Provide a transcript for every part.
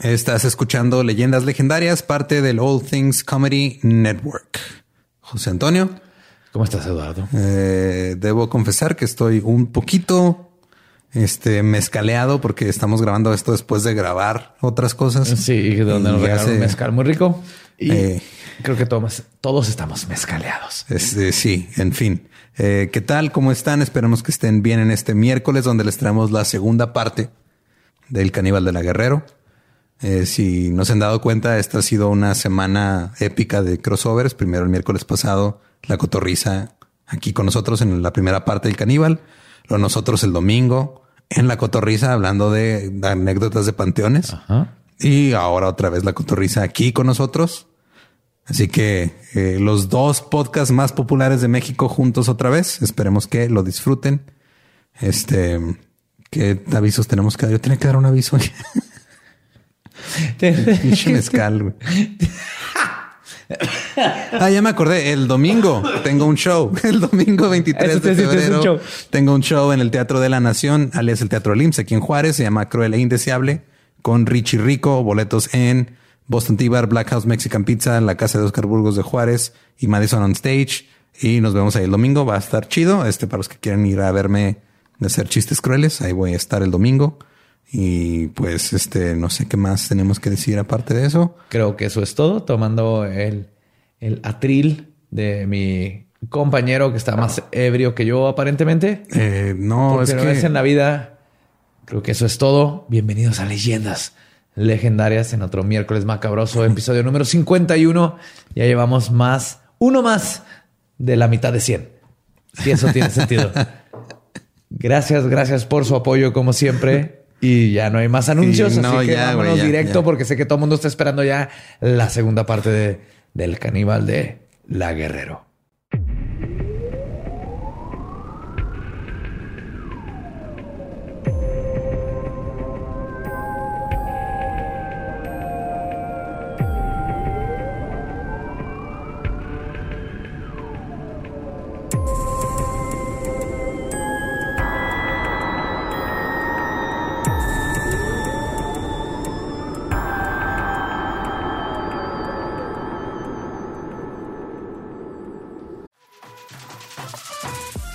Estás escuchando Leyendas Legendarias, parte del All Things Comedy Network. José Antonio. ¿Cómo estás, Eduardo? Eh, debo confesar que estoy un poquito este mezcaleado porque estamos grabando esto después de grabar otras cosas. Sí, donde nos regalaron mezcal muy rico. Y eh, creo que todos, todos estamos mezcaleados. Este, sí, en fin. Eh, ¿Qué tal? ¿Cómo están? Esperemos que estén bien en este miércoles donde les traemos la segunda parte del Caníbal de la Guerrero. Eh, si no se han dado cuenta, esta ha sido una semana épica de crossovers. Primero el miércoles pasado, la cotorriza aquí con nosotros en la primera parte del Caníbal. Nosotros el domingo en la cotorriza hablando de, anécdotas de panteones. Y ahora otra vez la cotorriza aquí con nosotros. Así que eh, los dos podcasts más populares de México juntos otra vez. Esperemos que lo disfruten. Este, ¿qué avisos tenemos que dar? Yo tenía que dar un aviso. mezcal, Ah, ya me acordé. El domingo tengo un show. El domingo 23 de febrero tengo un show en el Teatro de la Nación, alias el Teatro Lims, aquí en Juárez. Se llama Cruel e Indeseable con Richie Rico. Boletos en Boston Tea Bar, Black House Mexican Pizza, en la casa de Oscar Burgos de Juárez y Madison on Stage. Y nos vemos ahí el domingo. Va a estar chido. Este para los que quieran ir a verme de hacer chistes crueles. Ahí voy a estar el domingo. Y pues, este, no sé qué más tenemos que decir aparte de eso. Creo que eso es todo. Tomando el, el atril de mi compañero que está más ebrio que yo, aparentemente. Eh, no, es que en la vida. Creo que eso es todo. Bienvenidos a Leyendas Legendarias en otro miércoles macabroso, episodio número 51. Ya llevamos más, uno más de la mitad de 100. Si eso tiene sentido. Gracias, gracias por su apoyo, como siempre. Y ya no hay más anuncios, así que vámonos directo porque sé que todo el mundo está esperando ya la segunda parte de, del caníbal de La Guerrero.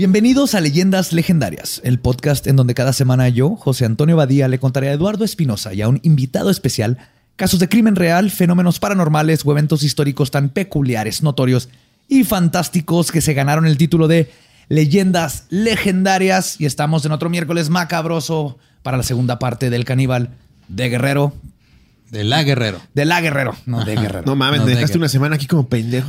Bienvenidos a Leyendas Legendarias, el podcast en donde cada semana yo, José Antonio Badía, le contaré a Eduardo Espinosa y a un invitado especial casos de crimen real, fenómenos paranormales o eventos históricos tan peculiares, notorios y fantásticos que se ganaron el título de Leyendas Legendarias. Y estamos en otro miércoles macabroso para la segunda parte del caníbal de Guerrero, de la Guerrero. De la Guerrero, no de Guerrero. No mames, me dejaste una semana aquí como pendejo.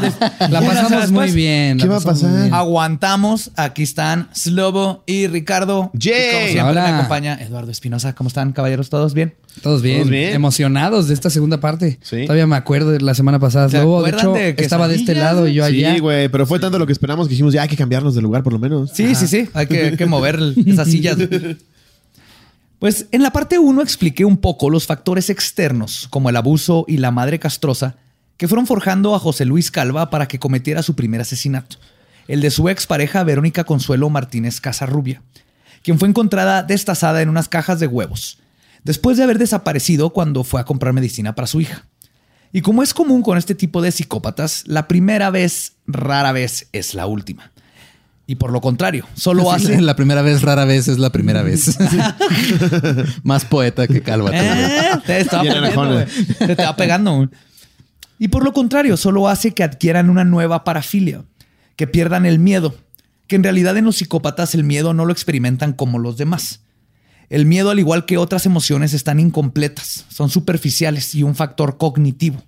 la pasamos muy bien. ¿Qué va a pasar? Aguantamos. Aquí están Slobo y Ricardo. Jay. como siempre me acompaña Eduardo Espinosa. ¿Cómo están, caballeros? ¿Todos bien? Todos bien. Emocionados de esta segunda parte. Sí. Todavía me acuerdo de la semana pasada. Slobo, de hecho, estaba de este lado y yo allá. Sí, güey, pero fue tanto lo que esperamos que dijimos, ya hay que cambiarnos de lugar por lo menos. Sí, sí, sí. Hay que, hay que mover esas sillas. Pues en la parte 1 expliqué un poco los factores externos, como el abuso y la madre castrosa, que fueron forjando a José Luis Calva para que cometiera su primer asesinato, el de su expareja Verónica Consuelo Martínez Casarrubia, quien fue encontrada destazada en unas cajas de huevos, después de haber desaparecido cuando fue a comprar medicina para su hija. Y como es común con este tipo de psicópatas, la primera vez rara vez es la última. Y por lo contrario, solo hace. La primera vez, rara vez es la primera vez. Más poeta que calva. Eh, te estaba pegando, te estaba pegando. Y por lo contrario, solo hace que adquieran una nueva parafilia, que pierdan el miedo, que en realidad en los psicópatas el miedo no lo experimentan como los demás. El miedo, al igual que otras emociones, están incompletas, son superficiales y un factor cognitivo.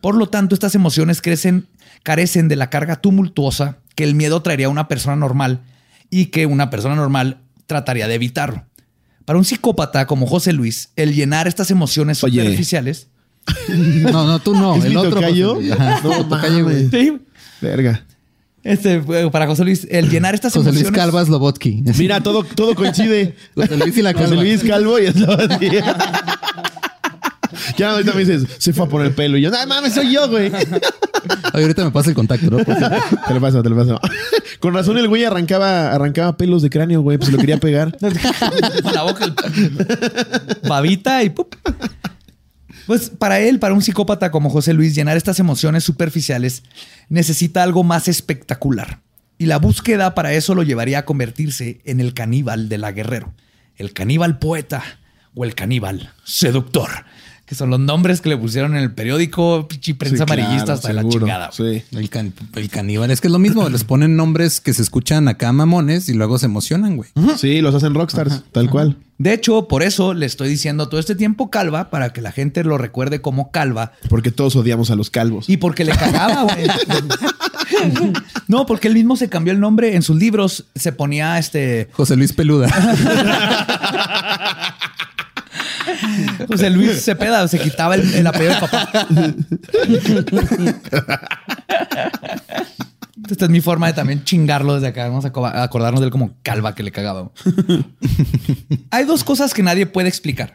Por lo tanto, estas emociones crecen, carecen de la carga tumultuosa que el miedo traería a una persona normal y que una persona normal trataría de evitarlo. Para un psicópata como José Luis, el llenar estas emociones superficiales. No, no, tú no. ¿Es el mi otro. tocayo? José Luis. No tocayo, güey. Sí. Verga. Este, eh, para José Luis, el llenar estas José Luis emociones. Calvas Lobotsky. Mira, todo, todo coincide. José Luis y la José. Luis Calvo y así. Ya ahorita me dices, se fue a poner el pelo. Y yo, no mames, soy yo, güey. Ahorita me pasa el contacto, ¿no? Por. Te lo paso, te lo paso. Con razón el güey arrancaba, arrancaba pelos de cráneo, güey. Pues se lo quería pegar. Con la boca. el- Babita y ¡pup! Pues para él, para un psicópata como José Luis, llenar estas emociones superficiales necesita algo más espectacular. Y la búsqueda para eso lo llevaría a convertirse en el caníbal de la guerrero, el caníbal poeta o el caníbal seductor, que son los nombres que le pusieron en el periódico, pichi prensa Sí, claro, amarillista hasta la chingada. Sí. El, can- el caníbal. Es que es lo mismo. Les ponen nombres que se escuchan acá mamones y luego se emocionan, güey. Sí, los hacen rockstars, tal cual. De hecho, por eso le estoy diciendo todo este tiempo Calva, para que la gente lo recuerde como Calva, Porque todos odiamos a los calvos. Y porque le cagaba, güey. No, porque él mismo se cambió el nombre. En sus libros se ponía este José Luis Peluda. José Luis Cepeda, se quitaba el, el apellido del papá. Esta es mi forma de también chingarlo desde acá. Vamos a aco- a acordarnos de él como calva que le cagaba. Hay dos cosas que nadie puede explicar.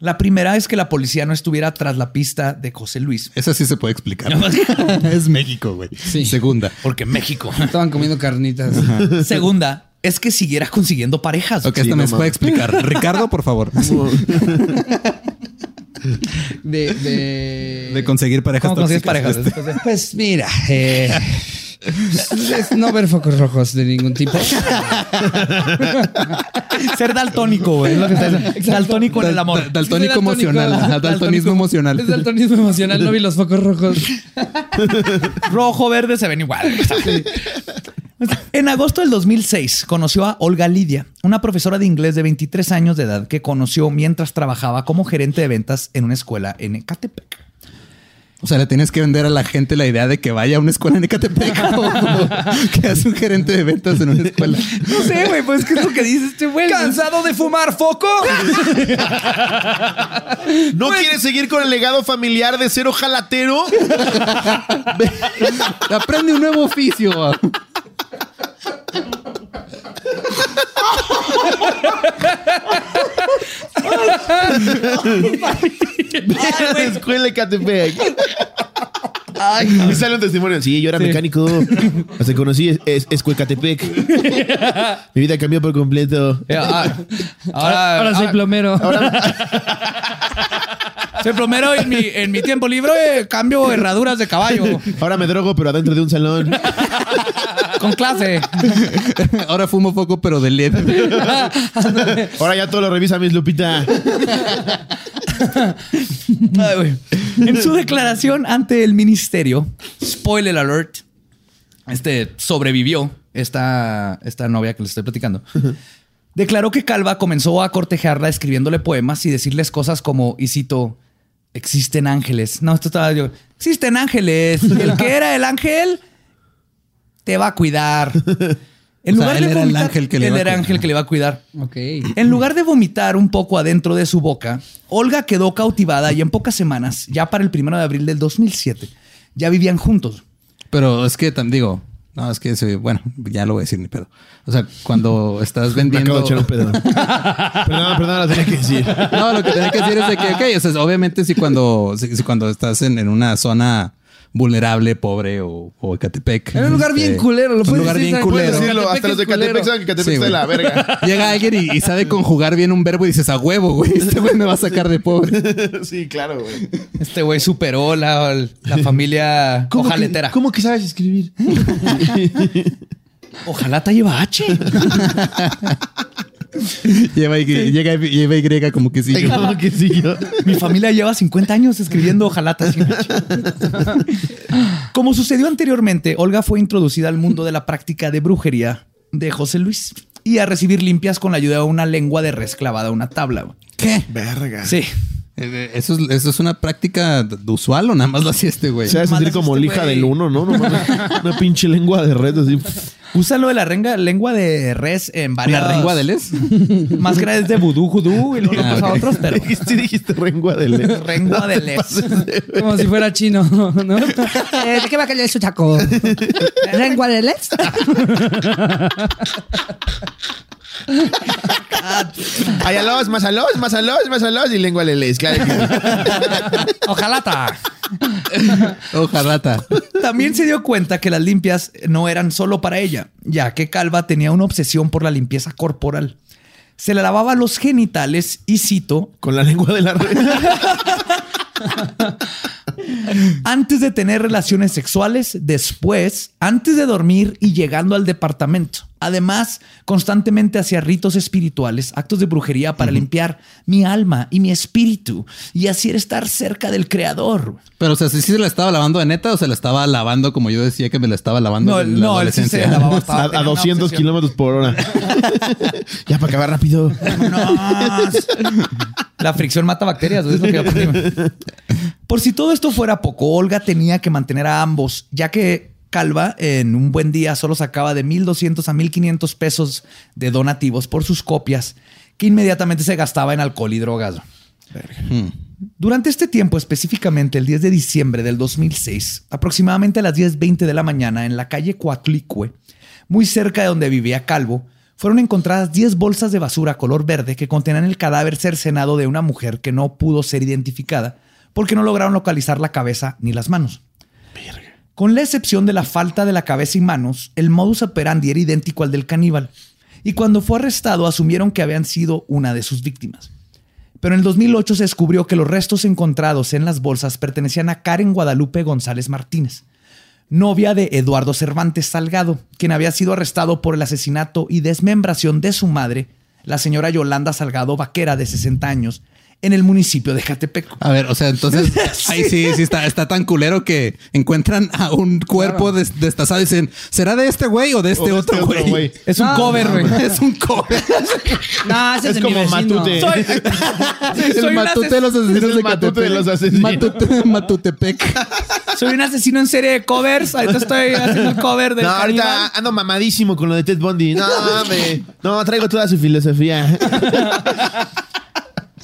La primera es que la policía no estuviera tras la pista de José Luis. Eso sí se puede explicar. es México, güey. Sí. Segunda. Porque México. Estaban comiendo carnitas. Segunda es que siguiera consiguiendo parejas. Ok, Sí, esta no me puede explicar. Ricardo, por favor. De, de... De conseguir parejas ¿Cómo parejas? Este, Pues mira, eh, no ver focos rojos de ningún tipo. Ser daltónico, güey. es lo que está diciendo. Daltónico en el amor. Dal- daltónico emocional. Ajá, daltonismo emocional. Es daltonismo emocional. No vi los focos rojos. Rojo, verde se ven igual. En agosto del 2006 conoció a Olga Lidia, una profesora de inglés de 23 años de edad que conoció mientras trabajaba como gerente de ventas en una escuela en Ecatepec. O sea, le tienes que vender a la gente la idea de que vaya a una escuela en Ecatepec o que es un gerente de ventas en una escuela. No sé, güey, pues ¿qué es lo que dice este güey? ¿Cansado de fumar foco? ¿No quieres seguir con el legado familiar de ser ojalatero? Aprende un nuevo oficio. La escuela de Catepec. y sale un testimonio. Sí, yo era mecánico. Hasta conocí es, es, Escuecatepec. Mi vida cambió por completo. Ah, ahora, Ahora soy ah, plomero. soy plomero y en mi, en mi tiempo libre eh, cambio herraduras de caballo Ahora me drogo, pero adentro de un salón. con clase. Ahora fumo poco, pero de LED. Ahora ya todo lo revisa Miss Lupita. Ay, güey. En su declaración ante el ministerio, spoiler alert, este sobrevivió esta, esta novia que les estoy platicando. Declaró que Calva comenzó a cortejarla escribiéndole poemas y decirles cosas como, y cito, existen ángeles. No, esto estaba yo. Existen ángeles. Y el que era el ángel te va a cuidar. En sea, lugar él de era el vomitar- ángel que le él era ángel que le iba a cuidar. Ok. En lugar de vomitar un poco adentro de su boca, Olga quedó cautivada y en pocas semanas, ya para el primero de abril del 2007, ya vivían juntos. Pero es que tan digo, no, es que bueno, ya lo voy a decir ni pedo. O sea, cuando estás Me acabo vendiendo. de echar un pedo. Perdón, perdón, lo tenía que decir. No, lo que tenía que decir es de que, ok, o sea, obviamente si cuando, si, si cuando estás en, en una zona vulnerable, pobre o, o Ecatepec. Era un lugar este, bien culero. Lo un puedes lugar decir, bien ¿sabes? Puedes culero. decirlo. Hasta los de Catepec es Catepec culero. saben que Catepec Sí, está de la verga. Llega alguien y, y sabe conjugar bien un verbo y dices, a huevo, güey, este güey me va a sacar de pobre. Sí, claro, güey. Este güey superó la, la familia ojaletera. ¿Cómo que sabes escribir? Ojalá te lleva H. lleva, y, llega, y- lleva Y como que sí. yo. ¿Cómo que sí yo? Mi familia lleva 50 años escribiendo H. Como sucedió anteriormente, Olga fue introducida al mundo de la práctica de brujería de José Luis y a recibir limpias con la ayuda de una lengua de res clavada a una tabla. güey. ¿Qué? Verga. Sí. Eh, ¿Eso es, ¿Eso es una práctica usual o nada más lo hacía este güey? Se va a sentir Malas como este lija del uno, ¿no? No. Una pinche lengua de red así. Usa lo de la renga- lengua de res en varias. ¿La lengua de les? Más que nada es de vudú, judú y luego Ah, pasa a otros, pero. Sí dijiste rengua de lengua. Lengua de les. Como si fuera chino, ¿no? Eh, ¿De qué va a caer su taco? ¿Lengua de les? Ay, alos, más alos, más alos, más alos y lengua leles. Claro que sí. Ojalá. ta. Ojalá. También se dio cuenta que las limpias no eran solo para ella, ya que Calva tenía una obsesión por la limpieza corporal. Se le lavaba los genitales y cito, Con la lengua de la red. antes de tener relaciones sexuales, después, antes de dormir y llegando al departamento. Además, constantemente hacía ritos espirituales, actos de brujería para limpiar mi alma y mi espíritu y así estar cerca del creador. Pero, o sea, si se la estaba lavando de neta o se la estaba lavando como yo decía que me la estaba lavando No, en la no, él sí se adolescencia? lavaba A, a tenía una 200 obsesión. kilómetros por hora. ya para acabar rápido. Vámonos. La fricción mata bacterias, lo que. Por si todo esto fuera poco, Olga tenía que mantener a ambos, ya que Calva en un buen día solo sacaba de 1.200 a 1.500 pesos de donativos por sus copias, que inmediatamente se gastaba en alcohol y drogas. Durante este tiempo, específicamente el 10 de diciembre del 2006, aproximadamente a las 10.20 de la mañana, en la calle Coatlicue, muy cerca de donde vivía Calvo, fueron encontradas 10 bolsas de basura color verde que contenían el cadáver cercenado de una mujer que no pudo ser identificada porque no lograron localizar la cabeza ni las manos. Con la excepción de la falta de la cabeza y manos, el modus operandi era idéntico al del caníbal. Y cuando fue arrestado asumieron que habían sido una de sus víctimas. Pero en el 2008 se descubrió que los restos encontrados en las bolsas pertenecían a Karen Guadalupe González Martínez, novia de Eduardo Cervantes Salgado, quien había sido arrestado por el asesinato y desmembración de su madre, la señora Yolanda Salgado Vaquera, de 60 años, en el municipio de Catepec. A ver, o sea, entonces ahí sí, sí está, está tan culero que encuentran a un cuerpo des- destazado y dicen, ¿será de este güey o de este O de otro este otro güey? güey. Es un No, cover, güey. Es un cover. No, ese es, Es de mi como vecino. Matute. Soy, el soy un matute de los Es asesinos el de matute de los asesinos. Matute- Matutepec. soy un asesino en serie de covers. Ahorita estoy haciendo el cover del No, ahorita caníbal. ando mamadísimo con lo de Ted Bundy. No, me, no, traigo toda su filosofía.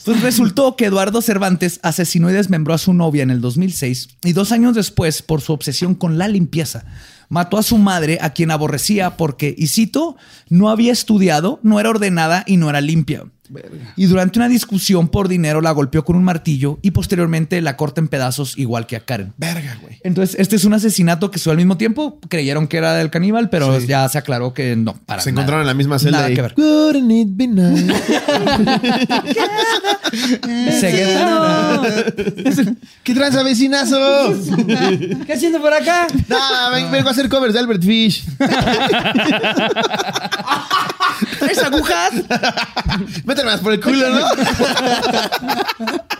Pues resultó que Eduardo Cervantes asesinó y desmembró a su novia en el 2006 y dos años después, por su obsesión con la limpieza, mató a su madre, a quien aborrecía porque, y cito, no había estudiado, no era ordenada y no era limpia. Y durante una discusión por dinero la golpeó con un martillo y posteriormente la corta en pedazos igual que a Karen. Verga, güey. Entonces, este es un asesinato que sucedió al mismo tiempo. Creyeron que era del caníbal, pero ya se aclaró que no, para Se nada. encontraron en la misma celda Nada y... que ver. It be nice? Se quedaron. ¿Qué tranza, vecinazo? ¿Qué haciendo por acá? No, ven- vengo a hacer covers de Albert Fish. ¿Traes agujas? Por el culo, ¿no?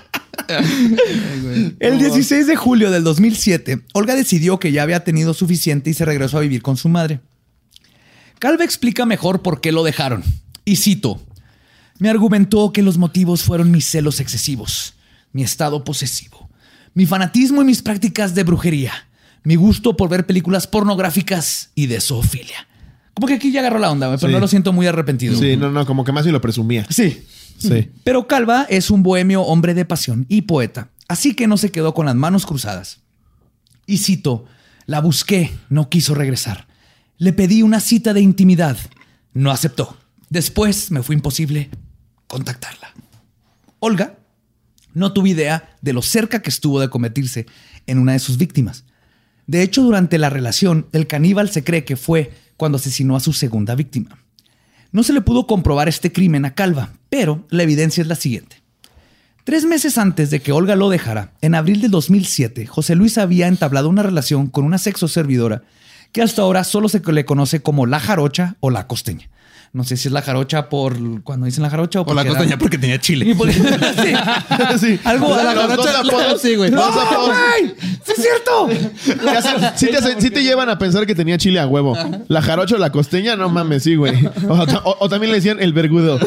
El 16 de julio del 2007, Olga decidió que ya había tenido suficiente y se regresó a vivir con su madre. Calva explica mejor por qué lo dejaron. Y cito, me argumentó que los motivos fueron mis celos excesivos, mi estado posesivo, mi fanatismo y mis prácticas de brujería, mi gusto por ver películas pornográficas y de zoofilia. Como que aquí ya agarró la onda, pero Sí. no lo siento muy arrepentido. Sí, no, no, como que más y lo presumía. Sí. Sí. Pero Calva es un bohemio hombre de pasión y poeta, así que no se quedó con las manos cruzadas. Y cito, la busqué, no quiso regresar. Le pedí una cita de intimidad, no aceptó. Después me fue imposible contactarla. Olga no tuvo idea de lo cerca que estuvo de convertirse en una de sus víctimas. De hecho, durante la relación, el caníbal se cree que fue cuando asesinó a su segunda víctima. No se le pudo comprobar este crimen a Calva, pero la evidencia es la siguiente. Tres meses antes de que Olga lo dejara, en abril de 2007, José Luis había entablado una relación con una sexo servidora que hasta ahora solo se le conoce como la jarocha o la costeña. No sé si es la jarocha por cuando dicen la jarocha o, O la era- costeña porque tenía chile. porque- sí. Sí. Algo- O sea, algo- los dos apodos, sí, güey. ¡Ay! ¡Sí es cierto! Sí, te, hace- sí te llevan a pensar que tenía chile a huevo. La jarocha o la costeña, no mames, sí, güey. O, ta- o- o también le decían el vergudo.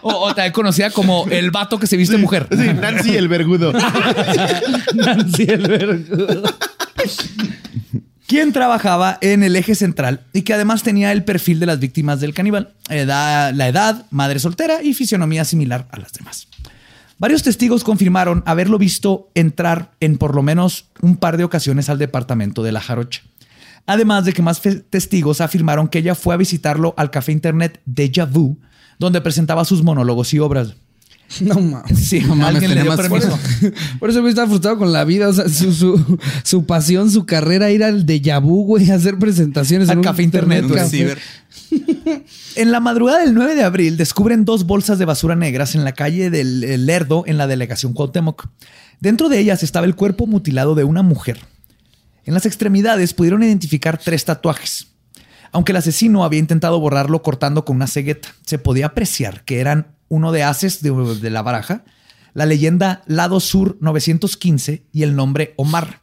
O, o también conocida como el vato que se viste mujer. Sí, Nancy el vergudo. Nancy el vergudo. Quien trabajaba en el eje central y que además tenía el perfil de las víctimas del caníbal, edad- la edad, madre soltera y fisionomía similar a las demás. Varios testigos confirmaron haberlo visto entrar en por lo menos un par de ocasiones al departamento de la jarocha. Además de que más testigos afirmaron que ella fue a visitarlo al café internet Deja Vu, donde presentaba sus monólogos y obras. No mames. Sí, No mames, tenía más permiso. Por eso güey está frustrado con la vida. O sea, su, su, su pasión, su carrera, ir al de Yabu, güey, a hacer presentaciones Al en un café internet, Un güey. ciber. En la madrugada del 9 de abril descubren dos bolsas de basura negras en la calle del el Lerdo en la delegación Cuauhtémoc. Dentro de ellas estaba el cuerpo mutilado de una mujer. En las extremidades pudieron identificar tres tatuajes. Aunque el asesino había intentado borrarlo cortando con una cegueta, se podía apreciar que eran uno de haces de, de la baraja, la leyenda Lado Sur 915 y el nombre Omar,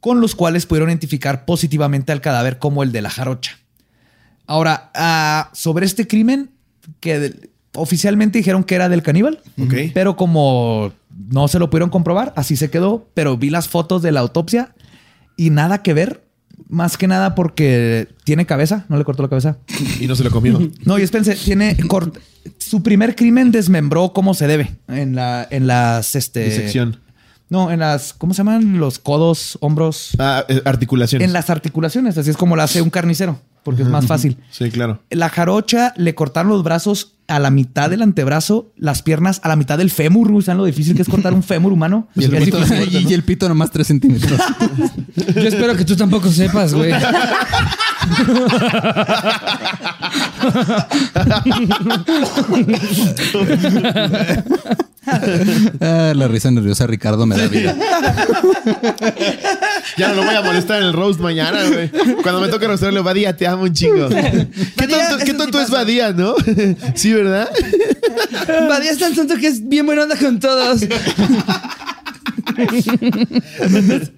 con los cuales pudieron identificar positivamente al cadáver como el de la jarocha. Ahora, ah, sobre este crimen, que oficialmente dijeron que era del caníbal, pero como no se lo pudieron comprobar, así se quedó. Pero vi las fotos de la autopsia y nada que ver, más que nada porque tiene cabeza, no le cortó la cabeza. Y no se lo comió. No, y espérense, tiene cort- su primer crimen desmembró como se debe en la en las este Disección. No, en las ¿cómo se llaman? Los codos, hombros, Ah, eh, articulaciones. en las articulaciones, así es como lo hace un carnicero, porque es más fácil. Sí, claro. La jarocha le cortaron los brazos a la mitad del antebrazo, las piernas a la mitad del fémur. ¿Saben lo difícil que es cortar un fémur humano? Y el, pito, fue- y el pito nomás 3 centímetros. Yo espero que tú tampoco sepas, güey. Ah, la risa nerviosa de Ricardo me da vida. Ya no lo voy a molestar en el roast mañana, güey. Cuando me toque roastarle, Badía, te amo un chingo. ¿Qué tonto, qué es. Badía, no? Sí, ¿verdad? Badía es tan tonto que es bien buena onda con todos.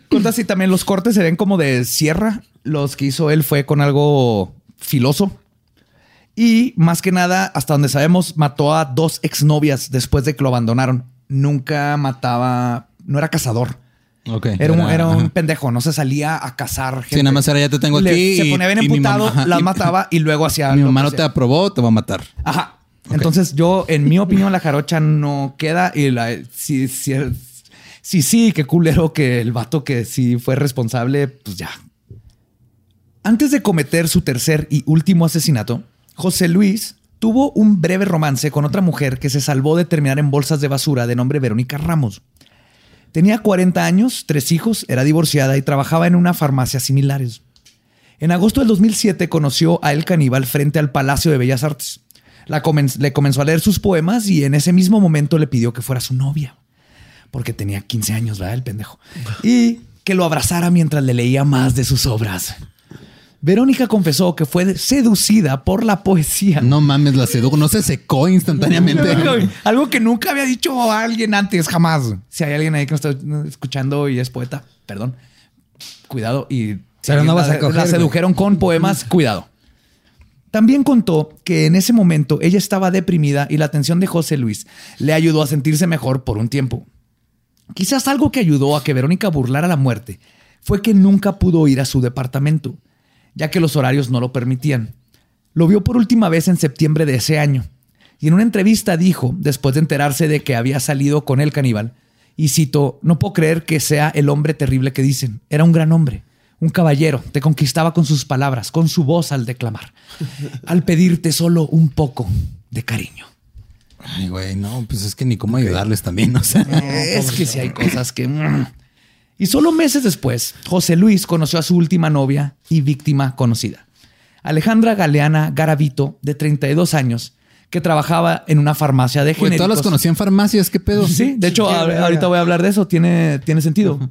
Cortas y también los cortes se ven como de sierra. Los que hizo él fue con algo filoso. Y más que nada, hasta donde sabemos, mató a dos exnovias después de que lo abandonaron. Nunca mataba, no era cazador. Ok. Era, un, era un ajá. pendejo, no se salía a cazar gente. Sí, nada más era ya te tengo Le- aquí. Se y- ponía bien emputado, las mataba y luego hacía. Mi mamá no te aprobó, te va a matar. Ajá. Entonces yo, en mi opinión, la jarocha no queda y la, si sí, qué culero que el vato que sí fue responsable, pues ya. Antes de cometer su tercer y último asesinato, José Luis tuvo un breve romance con otra mujer que se salvó de terminar en bolsas de basura de nombre Verónica Ramos. Tenía 40 años, tres hijos, era divorciada y trabajaba en una farmacia similares. En agosto del 2007 conoció a El Caníbal frente al Palacio de Bellas Artes. La comen- le comenzó a leer sus poemas y en ese mismo momento le pidió que fuera su novia. Porque tenía 15 años, ¿verdad? El pendejo. Y que lo abrazara mientras le leía más de sus obras. Verónica confesó que fue seducida por la poesía. No mames, la sedujo. No se secó instantáneamente. Algo que nunca había dicho a alguien antes, jamás. Si hay alguien ahí que nos está escuchando y es poeta, perdón, cuidado. Y Pero no vas a la- coger, La güey. sedujeron con poemas, cuidado. También contó que en ese momento ella estaba deprimida y la atención de José Luis le ayudó a sentirse mejor por un tiempo. Quizás algo que ayudó a que Verónica burlara la muerte fue que nunca pudo ir a su departamento, ya que los horarios no lo permitían. Lo vio por última vez en septiembre de ese año, y en una entrevista dijo, después de enterarse de que había salido con el caníbal, y cito, no puedo creer que sea el hombre terrible que dicen, era un gran hombre, un caballero, te conquistaba con sus palabras, con su voz al declamar, al pedirte solo un poco de cariño. Ay, güey, no, pues es que ni cómo ayudarles también, o sea. Es que si hay cosas que... mm. Y solo meses después, José Luis conoció a su última novia y víctima conocida, Alejandra Galeana Garavito, de 32 años, que trabajaba en una farmacia de todas genéricos. las conocí en farmacias, ¿qué pedo? Sí, de hecho, ahorita voy a hablar de eso. Tiene, tiene sentido.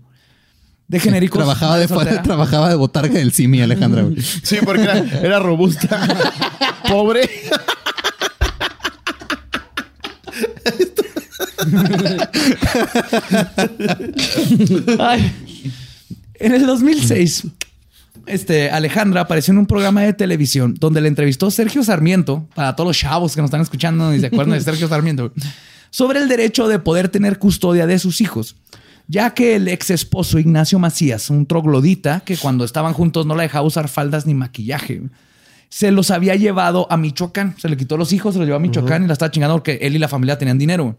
De genéricos. Trabajaba de, soltera. trabajaba de botarga del Simi, Alejandra. güey. Sí, porque era, era robusta. Pobre. Ay. En el 2006, este, Alejandra apareció en un programa de televisión donde le entrevistó Sergio Sarmiento, para todos los chavos que nos están escuchando y se acuerdan de Sergio Sarmiento, sobre el derecho de poder tener custodia de sus hijos. Ya que el ex esposo Ignacio Macías, un troglodita que cuando estaban juntos no la dejaba usar faldas ni maquillaje, se los había llevado a Michoacán. Se le quitó los hijos, se los llevó a Michoacán y la estaba chingando porque él y la familia tenían dinero.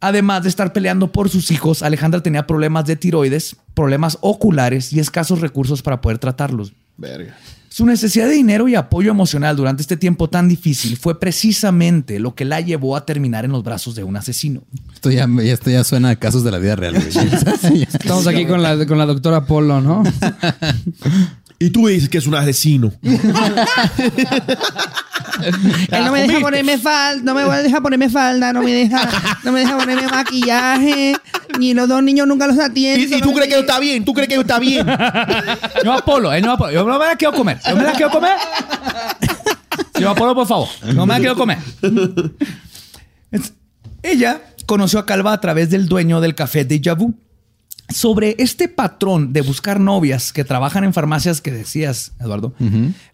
Además de estar peleando por sus hijos, Alejandra tenía problemas de tiroides, problemas oculares y escasos recursos para poder tratarlos. Verga. Su necesidad de dinero y apoyo emocional durante este tiempo tan difícil fue precisamente lo que la llevó a terminar en los brazos de un asesino. Esto ya, esto ya suena a casos de la vida real. Estamos aquí con la, con la doctora Polo, ¿no? Y tú me dices que es un asesino. Él no me deja ponerme falda, no me deja ponerme falda, no me deja, no me deja ponerme maquillaje, ni los dos niños nunca los ¿Y, atienden. y tú crees que está bien? ¿Tú crees que está bien? No Apolo, él no Apolo. Yo no me la quiero comer. Yo me la quiero comer. Yo Apolo, por favor. No me la quiero comer. Ella conoció a Calva a través del dueño del café de Vu. Sobre este patrón de buscar novias que trabajan en farmacias que decías, Eduardo,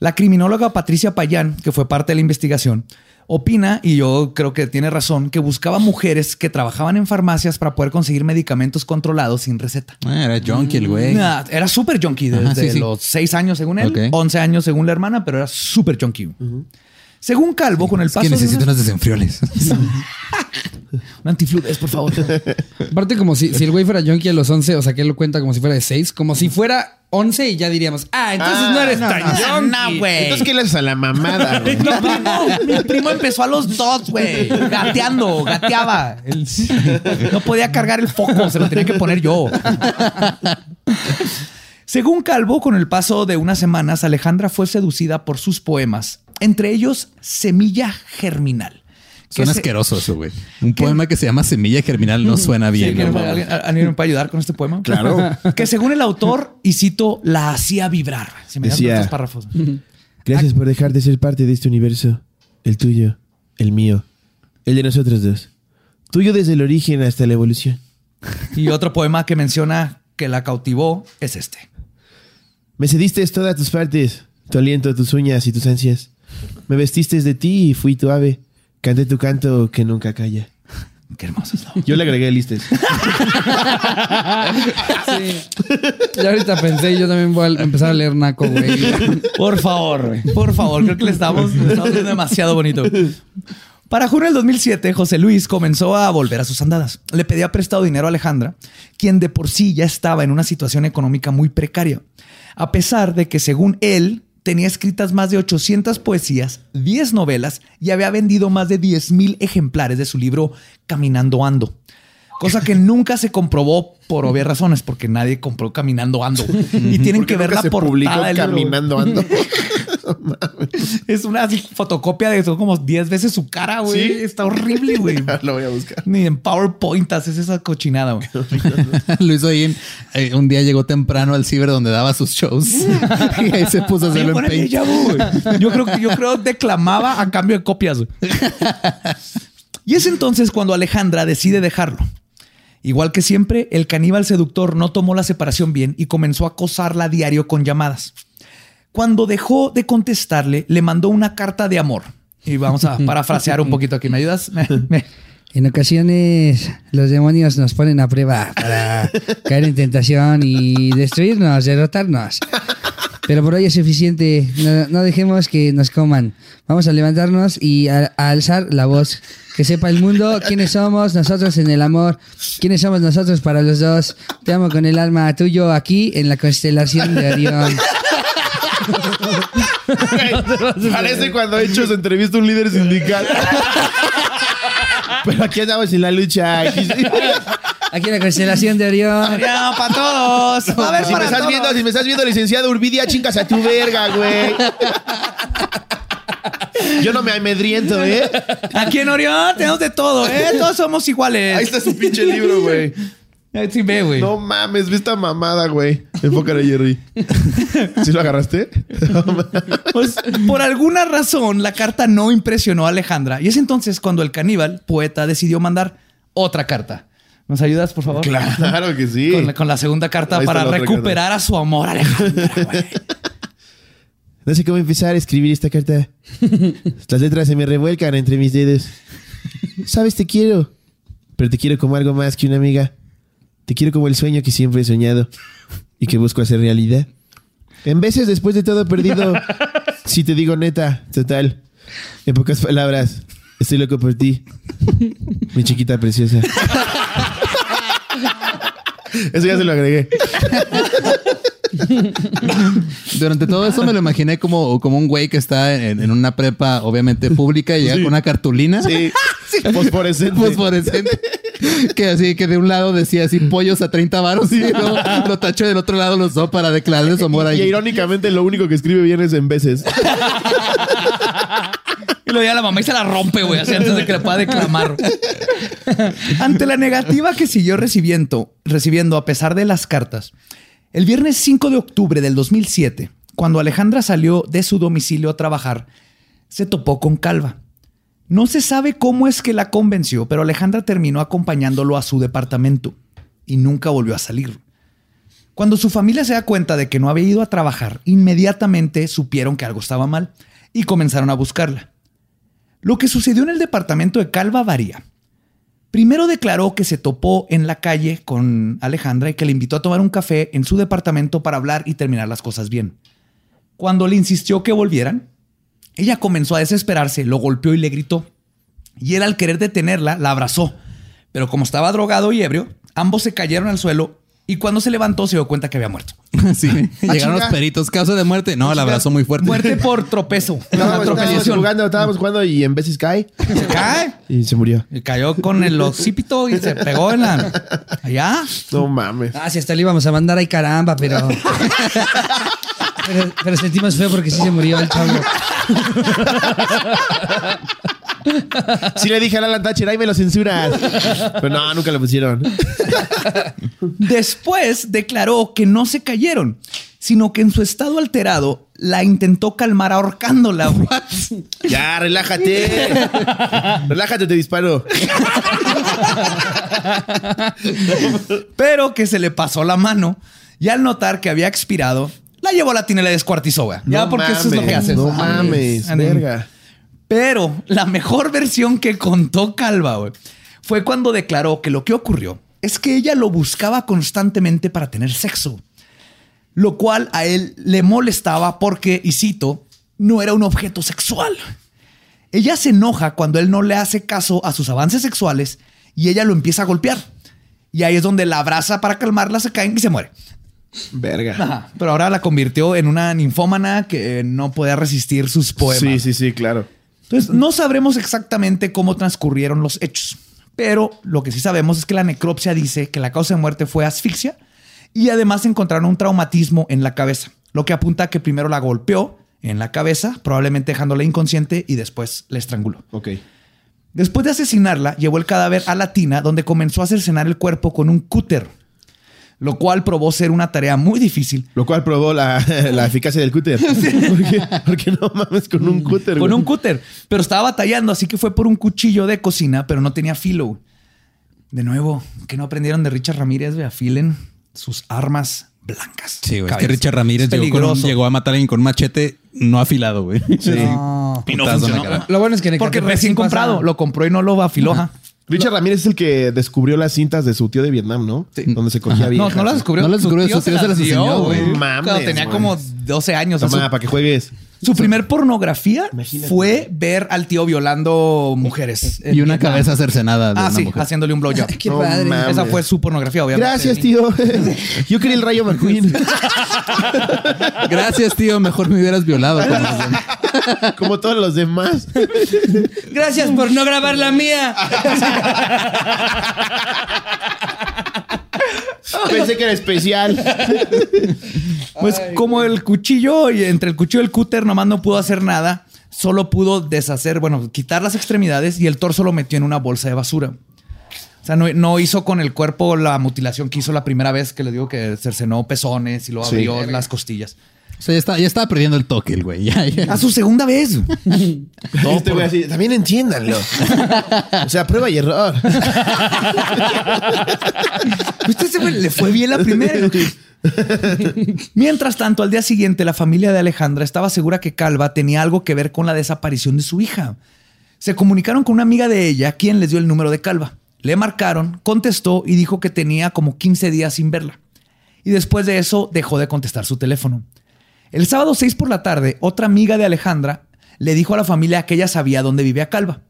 la criminóloga Patricia Payán, que fue parte de la investigación, opina, y yo creo que tiene razón, que buscaba mujeres que trabajaban en farmacias para poder conseguir medicamentos controlados sin receta. Ah, era junkie el güey. Nah, era súper junkie desde Ajá, sí, sí. los 6 años según él, Ok. 11 años según la hermana, pero era súper junkie. Según Calvo, con el Es paso que de necesito unas- unos desenfrioles. un antifludes, por favor. Aparte, como si, si el güey fuera junkie a los 11, o sea, que él lo cuenta como si fuera de 6, como si fuera 11 y ya diríamos, ah, entonces Ah, no eres no, tan no, junkie. no, güey. Entonces, ¿qué le haces a la mamada, güey? Mi primo, mi primo empezó a los dos, güey. Gateando, gateaba. No podía cargar el foco, se lo tenía que poner yo. Según Calvo, con el paso de unas semanas, Alejandra fue seducida por sus poemas, entre ellos Semilla Germinal. Suena se- asqueroso eso, güey. Un poema que se llama Semilla Germinal no suena Sí, bien. ¿quieren- ¿no? ¿Alguien, alguien me puede ayudar con este poema? Claro. Que según el autor, y cito, la hacía vibrar. Si me Decía- otros párrafos. Gracias por dejar de ser parte de este universo. El tuyo, el mío, el de nosotros dos. Tuyo desde el origen hasta la evolución. Y otro poema que menciona que la cautivó es este. Me cediste todas tus partes, tu aliento, tus uñas y tus ansias. Me vestiste de ti y fui tu ave. Canté tu canto que nunca calla. Qué hermoso es. Yo le agregué listes. Ya ahorita pensé, yo también voy a empezar a leer Naco, güey. Por favor, güey. por favor. Creo que le estamos, le estamos viendo demasiado bonito. Para junio del 2007, José Luis comenzó a volver a sus andadas. Le pedía prestado dinero a Alejandra, quien de por sí ya estaba en una situación económica muy precaria. A pesar de que, según él, tenía escritas más de 800 poesías, 10 novelas y había vendido más de 10 mil ejemplares de su libro Caminando Ando. Cosa que nunca se comprobó por obvias razones, porque nadie compró Caminando Ando. Y tienen que ver la portada del caminando ando. Es una así, fotocopia de son como 10 veces su cara, güey. ¿Sí? Está horrible, güey. Lo voy a buscar. Ni en PowerPoint haces esa cochinada, güey. Lo hizo ahí. en- eh, un día llegó temprano al ciber donde daba sus shows. y ahí se puso a hacerlo en Paint. Yo creo que yo creo declamaba a cambio de copias. güey. Y es entonces cuando Alejandra decide dejarlo. Igual que siempre, el caníbal seductor no tomó la separación bien y comenzó a acosarla a diario con llamadas. Cuando dejó de contestarle, le mandó una carta de amor. Y vamos a parafrasear un poquito aquí. ¿Me ayudas? En ocasiones los demonios nos ponen a prueba para caer en tentación y destruirnos, derrotarnos. Pero por hoy es suficiente. No, no dejemos que nos coman. Vamos a levantarnos y a, a alzar la voz. Que sepa el mundo quiénes somos nosotros en el amor. Quiénes somos nosotros para los dos. Te amo con el alma tuyo aquí en la constelación de Orión. Parece cuando ha hecho su entrevista un líder sindical. Pero aquí andamos en la lucha. Aquí- Aquí en la constelación de Orión. Ya, para todos. A ver, si, me estás todos. viendo, si me estás viendo, licenciado Urbidia, chingas a tu verga, güey. Yo no me amedriento, ¿eh? Aquí en Orión tenemos de todo, ¿eh? Todos somos iguales. Ahí está su pinche libro, güey. Ahí Sí, ve, güey. No mames, ve esta mamada, güey. Enfócale, Jerry. ¿Sí lo agarraste? Pues, por alguna razón, la carta no impresionó a Alejandra. Y es entonces cuando el caníbal, poeta, decidió mandar otra carta. ¿Nos ayudas, por favor? Claro que sí. Con la, con la segunda carta para recuperar a su amor, Alejandra, güey. No sé cómo empezar a escribir esta carta. Las letras se me revuelcan entre mis dedos. Sabes, te quiero. Pero te quiero como algo más que una amiga. Te quiero como el sueño que siempre he soñado y que busco hacer realidad. En veces, después de todo perdido, si te digo neta, total. En pocas palabras, estoy loco por ti. Mi chiquita preciosa. Eso ya se lo agregué. Durante todo eso me lo imaginé como, como un güey que está en, en una prepa, obviamente pública, y llega con una cartulina. Sí. Fosforescente. fosforescente. Que así, que de un lado decía así pollos a 30 varos y luego lo tachó y del otro lado los dos para declararle su amor a Y irónicamente lo único que escribe bien es en veces. Y luego ya la mamá y se la rompe, güey, así antes de que la pueda declamar. Ante la negativa que siguió recibiendo, recibiendo a pesar de las cartas, el viernes 5 de octubre del 2007, cuando Alejandra salió de su domicilio a trabajar, se topó con Calva. No se sabe cómo es que la convenció, pero Alejandra terminó acompañándolo a su departamento y nunca volvió a salir. Cuando su familia se da cuenta de que no había ido a trabajar, inmediatamente supieron que algo estaba mal y comenzaron a buscarla. Lo que sucedió en el departamento de Calva varía. Primero declaró que se topó en la calle con Alejandra y que le invitó a tomar un café en su departamento para hablar y terminar las cosas bien. Cuando le insistió que volvieran, ella comenzó a desesperarse, lo golpeó y le gritó. Y él al querer detenerla, la abrazó. Pero como estaba drogado y ebrio, ambos se cayeron al suelo y cuando se levantó se dio cuenta que había muerto. Sí. Llegaron los peritos. Causa de muerte. No, la abrazó muy fuerte. Muerte por tropezo. Estábamos, jugando, estábamos jugando y en veces cae Se cae. y se murió. Y cayó con el occipito y se pegó en la. Allá. No mames. Ah, si hasta le íbamos a mandar ahí caramba, pero. pero, pero sentimos feo porque sí se murió el chavo. Sí le dije a Alan Thatcher, ahí me lo censuras. Pero no, nunca lo pusieron. Después declaró que no se cayeron, sino que en su estado alterado la intentó calmar ahorcándola. Ya, relájate. Relájate, te disparo. Pero que se le pasó la mano y al notar que había expirado, la llevó a la tina y descuartizó. güey. Ya, No porque eso es lo que haces. No mames, verga. Pero la mejor versión que contó Calva fue cuando declaró que lo que ocurrió es que ella lo buscaba constantemente para tener sexo, lo cual a él le molestaba porque, y cito, no era un objeto sexual. Ella se enoja cuando él no le hace caso a sus avances sexuales y ella lo empieza a golpear. Y ahí es donde la abraza para calmarla, se caen y se muere. Verga. Ajá. Pero ahora la convirtió en una ninfómana que no podía resistir sus poemas. Sí, sí, sí, claro. Entonces, no sabremos exactamente cómo transcurrieron los hechos, pero lo que sí sabemos es que la necropsia dice que la causa de muerte fue asfixia y además encontraron un traumatismo en la cabeza, lo que apunta a que primero la golpeó en la cabeza, probablemente dejándola inconsciente y después la estranguló. Ok. Después de asesinarla, llevó el cadáver a la tina donde comenzó a cercenar el cuerpo con un cúter, lo cual probó ser una tarea muy difícil Lo cual probó la, la eficacia del cúter. Porque, porque no mames con un cúter. con güey. un cúter, pero estaba batallando, así que fue por un cuchillo de cocina, pero no tenía filo. De nuevo, que no aprendieron de Richard Ramírez, güey, afilen sus armas blancas. Sí, güey. Es que. Richard Ramírez llegó, con un- peligroso. llegó a matar a alguien con un machete no afilado, güey. Sí. No. Y no funcionó. Lo bueno es que Porque recién comprado, lo compró y no lo afiló. ajá. Richard Ramírez es el que descubrió las cintas de su tío de Vietnam, ¿no? Donde se cogía No, viejas. no las descubrió. No las descubrió, tío su tío se las dio, enseñó, güey. No mames, Cuando tenía como 12 años. o sea, Toma, para que juegues. Su, primer pornografía Imagínate. fue ver al tío violando mujeres. en Y una cabeza cercenada de Ah, una sí, mujer. haciéndole un blowjob. Qué No padre. mames. Esa fue su pornografía, obviamente. Gracias, tío. Yo quería el rayo McQueen. Gracias, tío. Mejor me hubieras violado. como- Como todos los demás. Gracias por no grabar la mía. Pensé que era especial. Pues como el cuchillo y entre el cuchillo y el cúter nomás no pudo hacer nada, solo pudo deshacer, bueno, quitar las extremidades y el torso lo metió en una bolsa de basura. O sea, no, no hizo con el cuerpo la mutilación que hizo la primera vez que le digo que cercenó pezones y luego Sí. abrió las costillas. O sea, ya, está, ya estaba perdiendo el toque el güey. Ya, ya. A su segunda vez. este güey así, también entiéndanlo. O sea, prueba y error. Usted se le fue bien la primera. Mientras tanto, al día siguiente, la familia de Alejandra estaba segura que Calva tenía algo que ver con la desaparición de su hija. Se comunicaron con una amiga de ella, quien les dio el número de Calva, Le marcaron, contestó y dijo que tenía como 15 días sin verla. Y después de eso dejó de contestar su teléfono. El sábado 6 por la tarde, otra amiga de Alejandra le dijo a la familia que ella sabía dónde vivía Calva.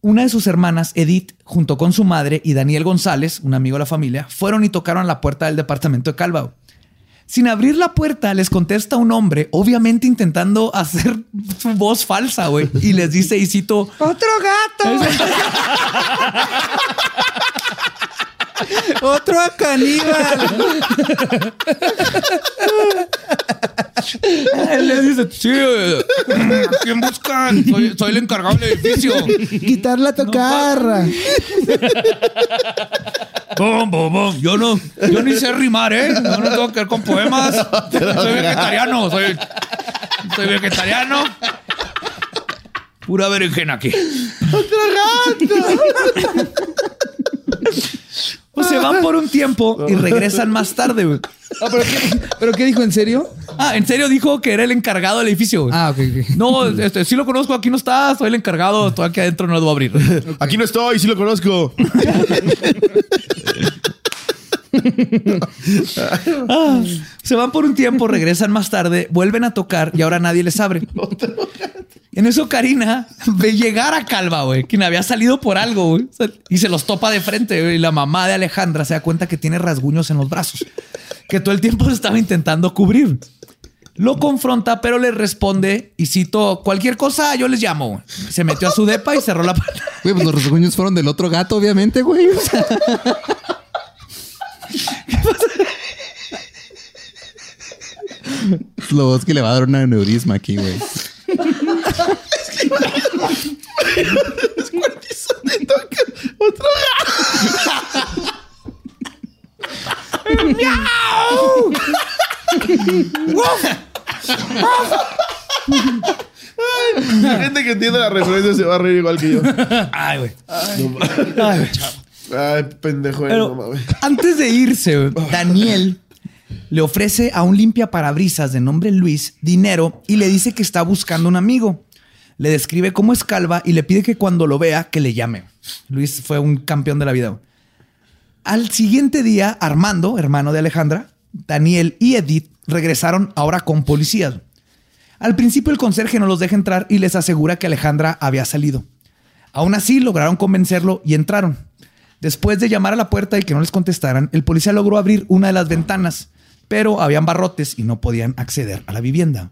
Una de sus hermanas, Edith, junto con su madre y Daniel González, un amigo de la familia, fueron y tocaron la puerta del departamento de Calva. Sin abrir la puerta, les contesta un hombre, obviamente intentando hacer su voz falsa, güey. Y les dice, y cito, ¡Otro gato! Otro caníbal. Él le dice, sí, eh, ¿a quién buscan? Soy, soy el encargado del edificio. Quitar la tocarra. Bum, bum, bum. Yo no, yo ni sé rimar, ¿eh? Yo no tengo que ver con poemas. Soy vegetariano, soy, soy vegetariano. Pura berenjena aquí. Pues se van por un tiempo y regresan más tarde, güey. Ah, ¿pero, qué, ¿Pero qué dijo? ¿En serio? Ah, en serio dijo que era el encargado del edificio. güey. Ah, ok, ok. No, este, sí lo conozco, aquí no está, soy el encargado, todo aquí adentro no lo voy a abrir. Aquí no estoy, sí lo conozco. Ah, se van por un tiempo, regresan más tarde, vuelven a tocar y ahora nadie les abre. En eso Karina ve llegar a Calva, güey, quien había salido por algo, güey, y se los topa de frente, güey, y la mamá de Alejandra se da cuenta que tiene rasguños en los brazos, que todo el tiempo se estaba intentando cubrir. Lo confronta, pero le responde, y cito, cualquier cosa yo les llamo. güey". Se metió a su depa y cerró la puerta. Güey, pues los rasguños fueron del otro gato, obviamente, güey. O sea. Lo vos que le va a dar un aneurisma aquí, güey. La gente que entiende la referencia se va a reír igual que yo. Ay, güey. Ay, pendejo, eh, Pero no mames. antes de irse, Daniel le ofrece a un limpia parabrisas de nombre Luis dinero y le dice que está buscando un amigo. Le describe cómo es calva y le pide que cuando lo vea que le llame. Luis fue un campeón de la vida. Al siguiente día, Armando, hermano de Alejandra, Daniel y Edith regresaron ahora con policías. Al principio el conserje no los deja entrar y les asegura que Alejandra había salido. Aún así lograron convencerlo y entraron. Después de llamar a la puerta y que no les contestaran, el policía logró abrir una de las ventanas, pero habían barrotes y no podían acceder a la vivienda.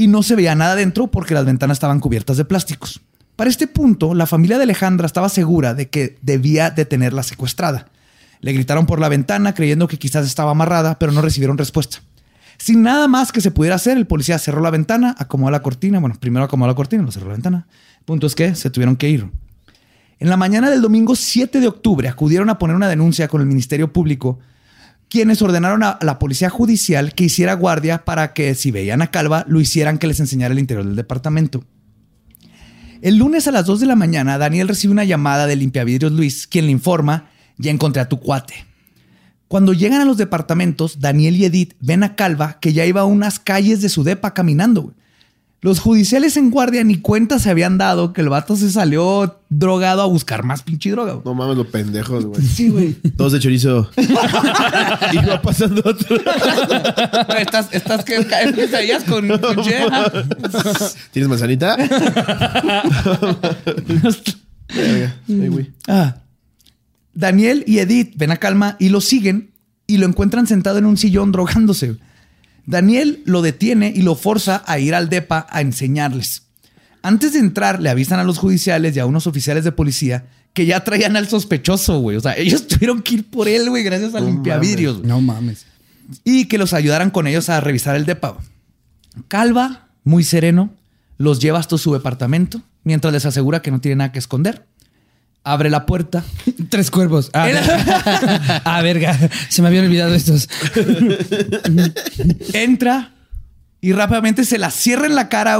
Y no se veía nada dentro porque las ventanas estaban cubiertas de plásticos. Para este punto, la familia de Alejandra estaba segura de que debía de tenerla secuestrada. Le gritaron por la ventana creyendo que quizás estaba amarrada, pero no recibieron respuesta. Sin nada más que se pudiera hacer, el policía cerró la ventana, acomodó la cortina. Bueno, primero acomodó la cortina, lo cerró la ventana. Punto es que se tuvieron que ir. En la mañana del domingo 7 de octubre acudieron a poner una denuncia con el Ministerio Público, quienes ordenaron a la policía judicial que hiciera guardia para que si veían a Calva, lo hicieran que les enseñara el interior del departamento. El lunes a las 2 de la mañana, Daniel recibe una llamada de limpiavidrios Luis, quien le informa, ya encontré a tu cuate. Cuando llegan a los departamentos, Daniel y Edith ven a Calva que ya iba a unas calles de su depa caminando. Los judiciales en guardia ni cuenta se habían dado que el vato se salió drogado a buscar más pinche droga. güey. No mames, los pendejos, güey. Sí, güey. Todos de chorizo. y va pasando otro. Estas, estas que caen quesadillas con, con yema. ¿Tienes manzanita? Ay, güey. Ah. Daniel y Edith ven a Calma y lo siguen y lo encuentran sentado en un sillón drogándose. Daniel lo detiene y lo forza a ir al DEPA a enseñarles. Antes de entrar, le avisan a los judiciales y a unos oficiales de policía que ya traían al sospechoso, güey. O sea, ellos tuvieron que ir por él, güey, gracias al limpiavidrios. güey. No mames. y que los ayudaran con ellos a revisar el depa. Calva, muy sereno, los lleva hasta su departamento mientras les asegura que no tiene nada que esconder. Abre la puerta. Tres cuervos. Ah, verga. Ah, verga. Se me habían olvidado estos. entra y rápidamente se la cierra en la cara.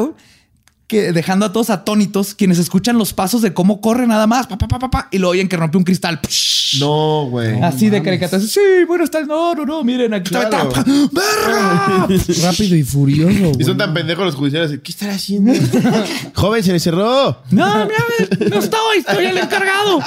Que dejando a todos atónitos, quienes escuchan los pasos de cómo corre nada más, pa, pa, pa, pa, pa, y lo oyen que rompe un cristal. Psh. No, güey. Así de caricatura. Sí, bueno, está. No, no, no, miren, aquí está. Claro. pa, ¡Verga! Rápido y furioso. Y son tan pendejos los judiciales. ¿Qué estará haciendo? Joven, se le cerró. No, mira, no estoy, estoy el encargado.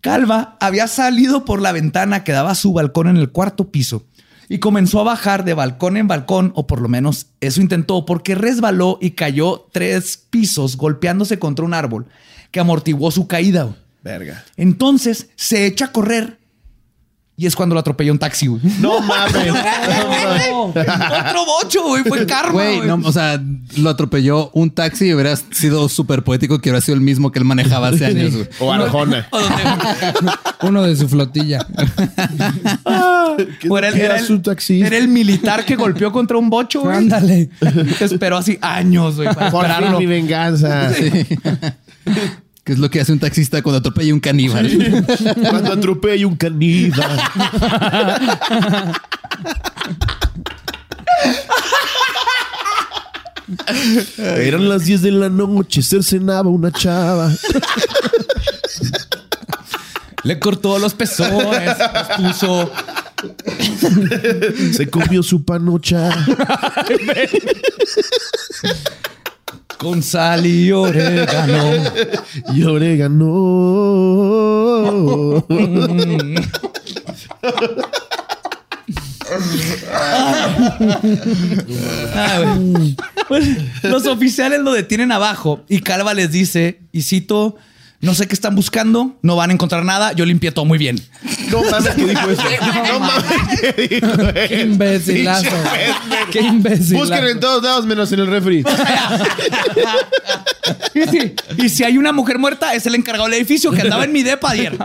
Calva había salido por la ventana que daba a su balcón en el cuarto piso y comenzó a bajar de balcón en balcón, o por lo menos eso intentó, porque resbaló y cayó tres pisos golpeándose contra un árbol que amortiguó su caída. Verga. Entonces se echa a correr y es cuando lo atropelló un taxi. güey. No mames. Otro bocho, güey, fue karma. Güey, güey. no, o sea, lo atropelló un taxi y hubiera sido súper poético que hubiera sido el mismo que él manejaba hace años. güey. O Arjona. O donde- Uno de su flotilla. Era, el, ¿Qué era era el- su taxista? era el militar que golpeó contra un bocho, güey. Ándale. Esperó así años, güey, para Por fin mi venganza. ¿Qué es lo que hace un taxista cuando atropella un caníbal? Cuando atropello un caníbal. Eran las 10 de la noche, cercenaba una chava. Le cortó los pezones, los puso. Se comió su panocha. Con sal y orégano. Y orégano. Ah. Pues, los oficiales lo detienen abajo y Calva les dice, y cito, no sé qué están buscando, no van a encontrar nada, yo limpié todo muy bien. No mames que dijo eso. No mames que dijo Qué eso. imbécilazo. Qué imbécil. Busquen en todos lados menos en el refri. Y si, y si hay una mujer muerta, es el encargado del edificio que andaba en mi depa ayer.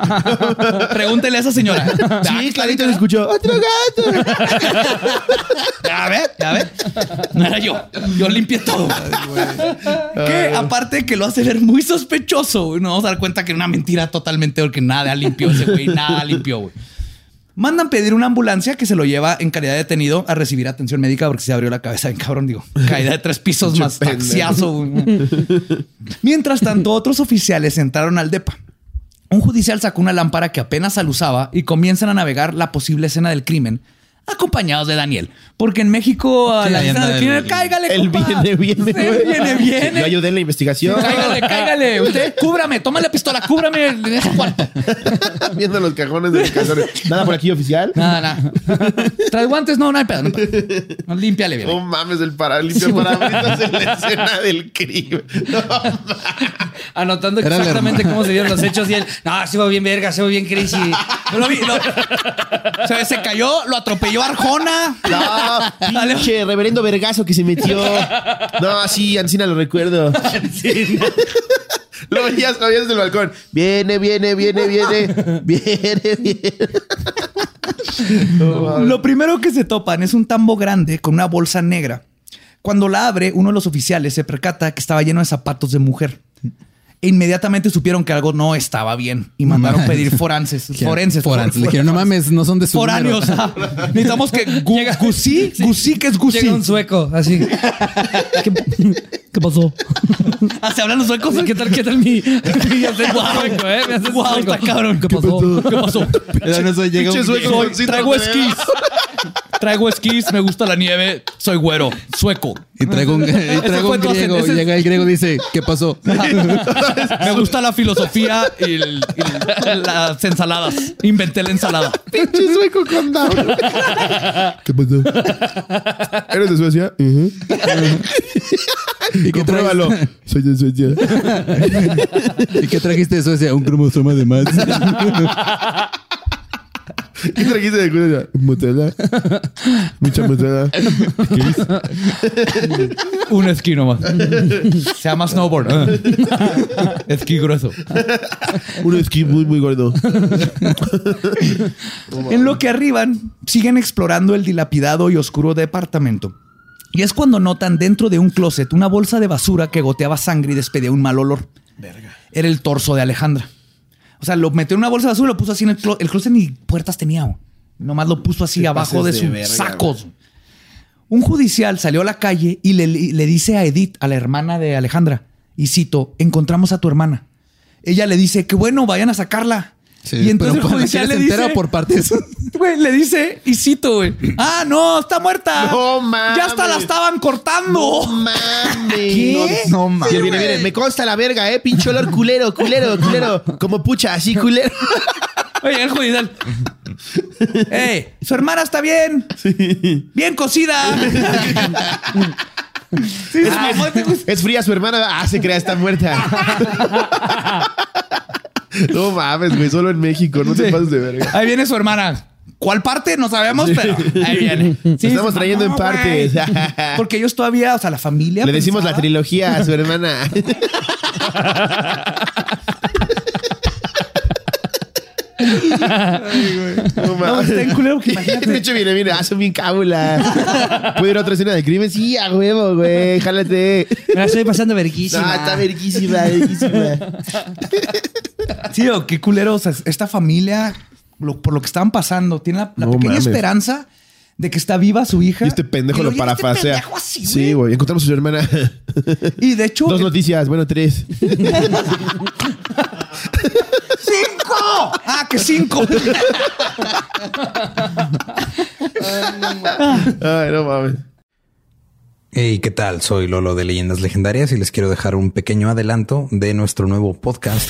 Pregúntele a esa señora. Sí, clarito lo escuchó. ¡Otro gato! Ya ves, ya ves. No era yo. Yo limpié todo. Que aparte de que lo hace ver muy sospechoso, güey, nos vamos a dar cuenta que era una mentira totalmente porque nada limpió ese güey, nada limpió, güey. Mandan pedir una ambulancia que se lo lleva en calidad de detenido a recibir atención médica porque se abrió la cabeza en cabrón, digo. Caída de tres pisos más taxiazo. Mientras tanto, otros oficiales entraron al DEPA. Un judicial sacó una lámpara que apenas alusaba y comienzan a navegar la posible escena del crimen, acompañados de Daniel. Porque en México a Sí, la anda del crimen, el- cáigale, Él compa. viene, viene, güey. viene, viene. Yo ayudé en la investigación. Cáigale, cáigale. Usted, cúbrame, toma la pistola, cúbrame en ese cuarto. Viendo los cajones de los calzones. Nada por aquí, oficial. Nada, nada. ¿Traes guantes? No, no hay pedo. No, hay pedo. No, límpiale bien. No mames, el para limpia Sí, güey. parabrisas en la escena del crimen. No, Anotando Era el exactamente cómo se dieron los hechos y él, no, se va bien verga, se va bien crazy. No lo vi, lo- se, se cayó, lo atropelló Arjona. no, pinche reverendo vergazo que se metió. No, sí, Ancina lo recuerdo. Lo veías, lo veías desde el balcón. Viene, viene, viene, viene. Viene, viene. No. Lo primero que se topan es un tambo grande con una bolsa negra. Cuando la abre, uno de los oficiales se percata que estaba lleno de zapatos de mujer. E inmediatamente supieron que algo no estaba bien y mandaron pedir forenses. Forenses. Forenses. Le dijeron, no mames, no son de su Foráneos. número". ajá. Necesitamos que gu- Gusí, Gusí, que es Gusí. Llega un sueco, así. ¿Qué, qué pasó? Ah, ¿Se hablan los suecos? ¿Qué tal, qué tal mi, mi acento sueco, eh? Sueco. está cabrón. ¿Qué pasó? ¿Qué pasó? Llega un- sueco Soy- traigo esquís. Traigo esquís, me gusta la nieve, soy güero, sueco. Y traigo un, y traigo un griego. ese es- Llega el griego y dice, ¿qué pasó? Me gusta la filosofía y, el- y las ensaladas. Inventé la ensalada. Pinche sueco con down. ¿Qué pasó? ¿Eres de Suecia? Ujú. ¿Y qué, Compruébalo. traes- Soy de Suecia. ¿Y qué trajiste de Suecia? Un cromosoma de más. ¿Qué trajiste de? Motela. Mucha motela. Un esquí nomás. Se llama snowboard. Esquí grueso. Un esquí muy, muy gordo. En lo que arriban, siguen explorando el dilapidado y oscuro departamento. Y es cuando notan dentro de un closet una bolsa de basura que goteaba sangre y despedía un mal olor. Era el torso de Alejandra. O sea, lo metió en una bolsa de basura y lo puso así en el closet. El closet ni puertas tenía. güey. Nomás lo puso así abajo de sus verga, sacos. Un judicial salió a la calle y le, le dice a Edith, a la hermana de Alejandra, y cito, encontramos a tu hermana. Ella le dice, que bueno, vayan a sacarla. Sí, y entonces el pero judicial le se entera dice, por partes. Güey, le dice, y cito, güey. Ah, no, está muerta. No mames. Ya hasta la estaban cortando. mames. ¿Qué? No, no mames. viene, viene, me consta la verga, eh, pinche olor culero, culero, culero. Como pucha, así culero. Oye, el judicial. ¡Ey! Su hermana está bien. Bien cocida. Sí, te gusta. Es fría su hermana. Ah, se crea, está muerta. No mames, güey, solo en México, no te Sí. pases de verga. Ahí viene su hermana. ¿Cuál parte? No sabemos, pero ahí viene. Sí, estamos trayendo en partes. güey. Porque ellos todavía, o sea, la familia. Le decimos la trilogía a su hermana. No No, mames. está en culero que imagínate. De hecho, viene, viene, ah, son bien cábula. ¿Puedo ir a otra escena de crimen? Sí, a huevo, güey, jálate. Me la estoy pasando verguísima. No, está verguísima, verguísima. Sí, o qué culero. O sea, esta familia, lo- por lo que estaban pasando, tiene la, la No pequeña mames. esperanza de que está viva su hija. Y este pendejo Y lo este parafrasea. pendejo así, Sí, güey, encontramos a su hermana. Y de hecho, Dos el- noticias, bueno, tres. ¡Cinco! ¡Ah, que cinco! Ay, no mames. Hey, ¿qué tal? Soy Lolo de Leyendas Legendarias y les quiero dejar un pequeño adelanto de nuestro nuevo podcast.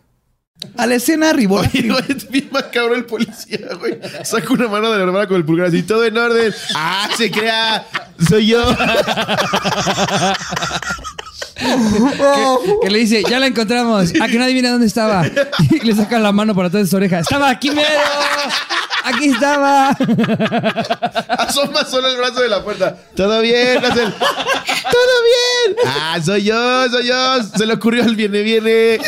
A la escena arribó la Oye, güey, es bien macabro el policía, güey. Saca una mano de la hermana con el pulgar así, todo en orden. Ah, se crea. Soy yo. Que le dice, ya la encontramos. A que nadie viene dónde estaba. Y le sacan la mano por atrás de su oreja. Estaba aquí mero. Aquí estaba. Asoma solo el brazo de la puerta. Todo bien, hace el, Todo bien. Ah, soy yo, soy yo. Se le ocurrió al viene, viene.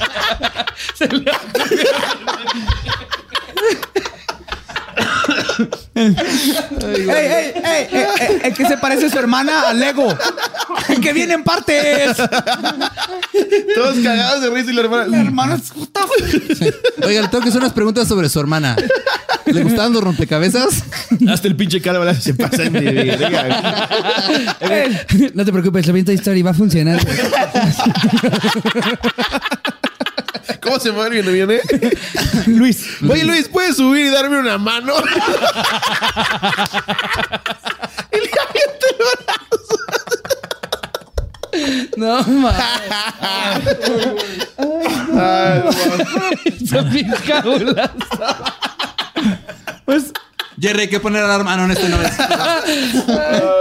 ¡Ey, ey, ey, ey, ey! El que se parece a su hermana a Lego. El que viene en partes. Todos cagados de risa y la hermana. La hermana es puta. Oiga, le tengo que hacer unas preguntas sobre su hermana. ¿Le gustaban los rompecabezas? Hasta el pinche calvo se pasan de verga. No te preocupes, lo viento Story va a funcionar. ¿Cómo se mueve el viene, viene? Luis. Oye, Luis, ¿puedes subir y darme una mano? y le avienta el brazo. No, mames. Ay, no. Son bien cabulas. Pues Jerry, hay que poner a la hermana en este no es.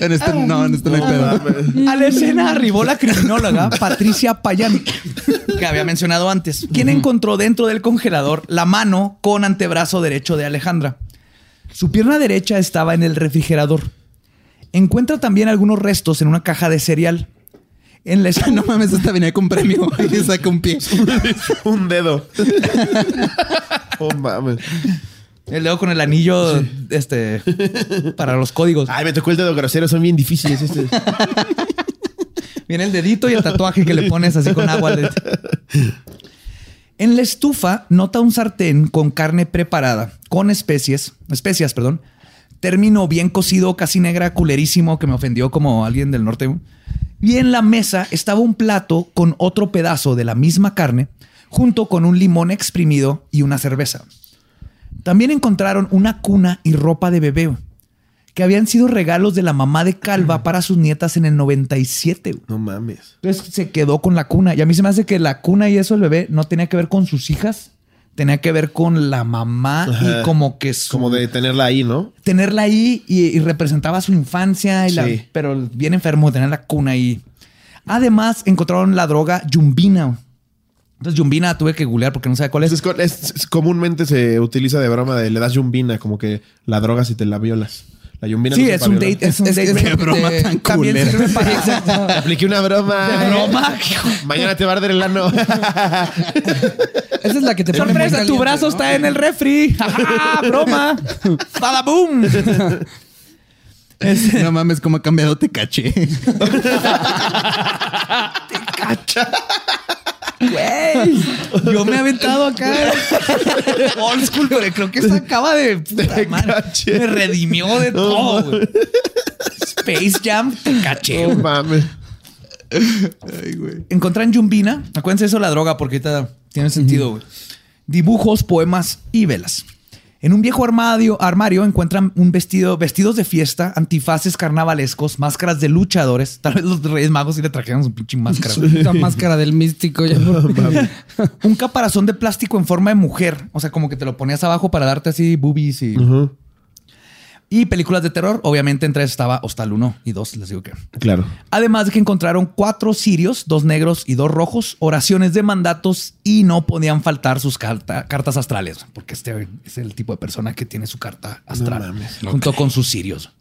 En este no, en este no hay pedo. a la escena arribó la criminóloga Patricia Payán, que había mencionado antes, quien encontró dentro del congelador la mano con antebrazo derecho de Alejandra. Su pierna derecha estaba en el refrigerador. Encuentra también algunos restos en una caja de cereal. En la No mames, esta venía con premio y saca un pie. Un dedo. Oh, mames. El dedo con el anillo este, para los códigos. Ay, me tocó el dedo grosero, son bien difíciles estos. Viene el dedito y el tatuaje que le pones así con agua. En la estufa nota un sartén con carne preparada, con especies, especias, perdón. Término bien cocido, casi negra, culerísimo, que me ofendió como alguien del norte. Y en la mesa estaba un plato con otro pedazo de la misma carne, junto con un limón exprimido y una cerveza. También encontraron una cuna y ropa de bebé, que habían sido regalos de la mamá de Calva para sus nietas en el 97. güey. No mames. Entonces se quedó con la cuna. Y a mí se me hace que la cuna y eso el bebé no tenía que ver con sus hijas, tenía que ver con la mamá Ajá. y como que su- Como de tenerla ahí, ¿no? tenerla ahí y, y representaba su infancia, y la- Sí. pero bien enfermo, tener la cuna ahí. Además, encontraron la droga yumbina. Entonces, yumbina tuve que googlear porque no sabía cuál es. Es, es- es- es- comúnmente se utiliza de broma de le das yumbina, como que la droga si te la violas. La yumbina Sí, no es un violar. date. Es un Es- date qué rape. broma Te- tan También culera. sirve para Te apliqué una broma. De broma. Mañana te va a arder el ano. Esa es la que te pone Sorpresa, tu brazo ¿no? está en el refri. ¡Ja, broma! ¡Badaboom! Es- No mames, cómo ha cambiado te caché. Güey, yo me he aventado acá old school, pero creo que se acaba de puta madre, caché. me redimió de todo. güey. Space Jam, te caché. No mames. Ay, güey. Encontraron Yumbina, acuérdense eso de la droga porque ahorita tiene sentido. güey. Dibujos, poemas y velas. En un viejo armario, armario encuentran un vestido, vestidos de fiesta, antifaces carnavalescos, máscaras de luchadores. Tal vez los Reyes Magos sí le trajeron su pinche máscara. La máscara del místico. ya un caparazón de plástico en forma de mujer. O sea, como que te lo ponías abajo para darte así boobies y. y películas de terror. Obviamente entre esas estaba Hostal 1 y 2, les digo que. Claro. Además de que encontraron cuatro sirios, dos negros y dos rojos, oraciones de mandatos y no podían faltar sus carta- cartas astrales, porque este es el tipo de persona que tiene su carta astral mames. junto con sus sirios.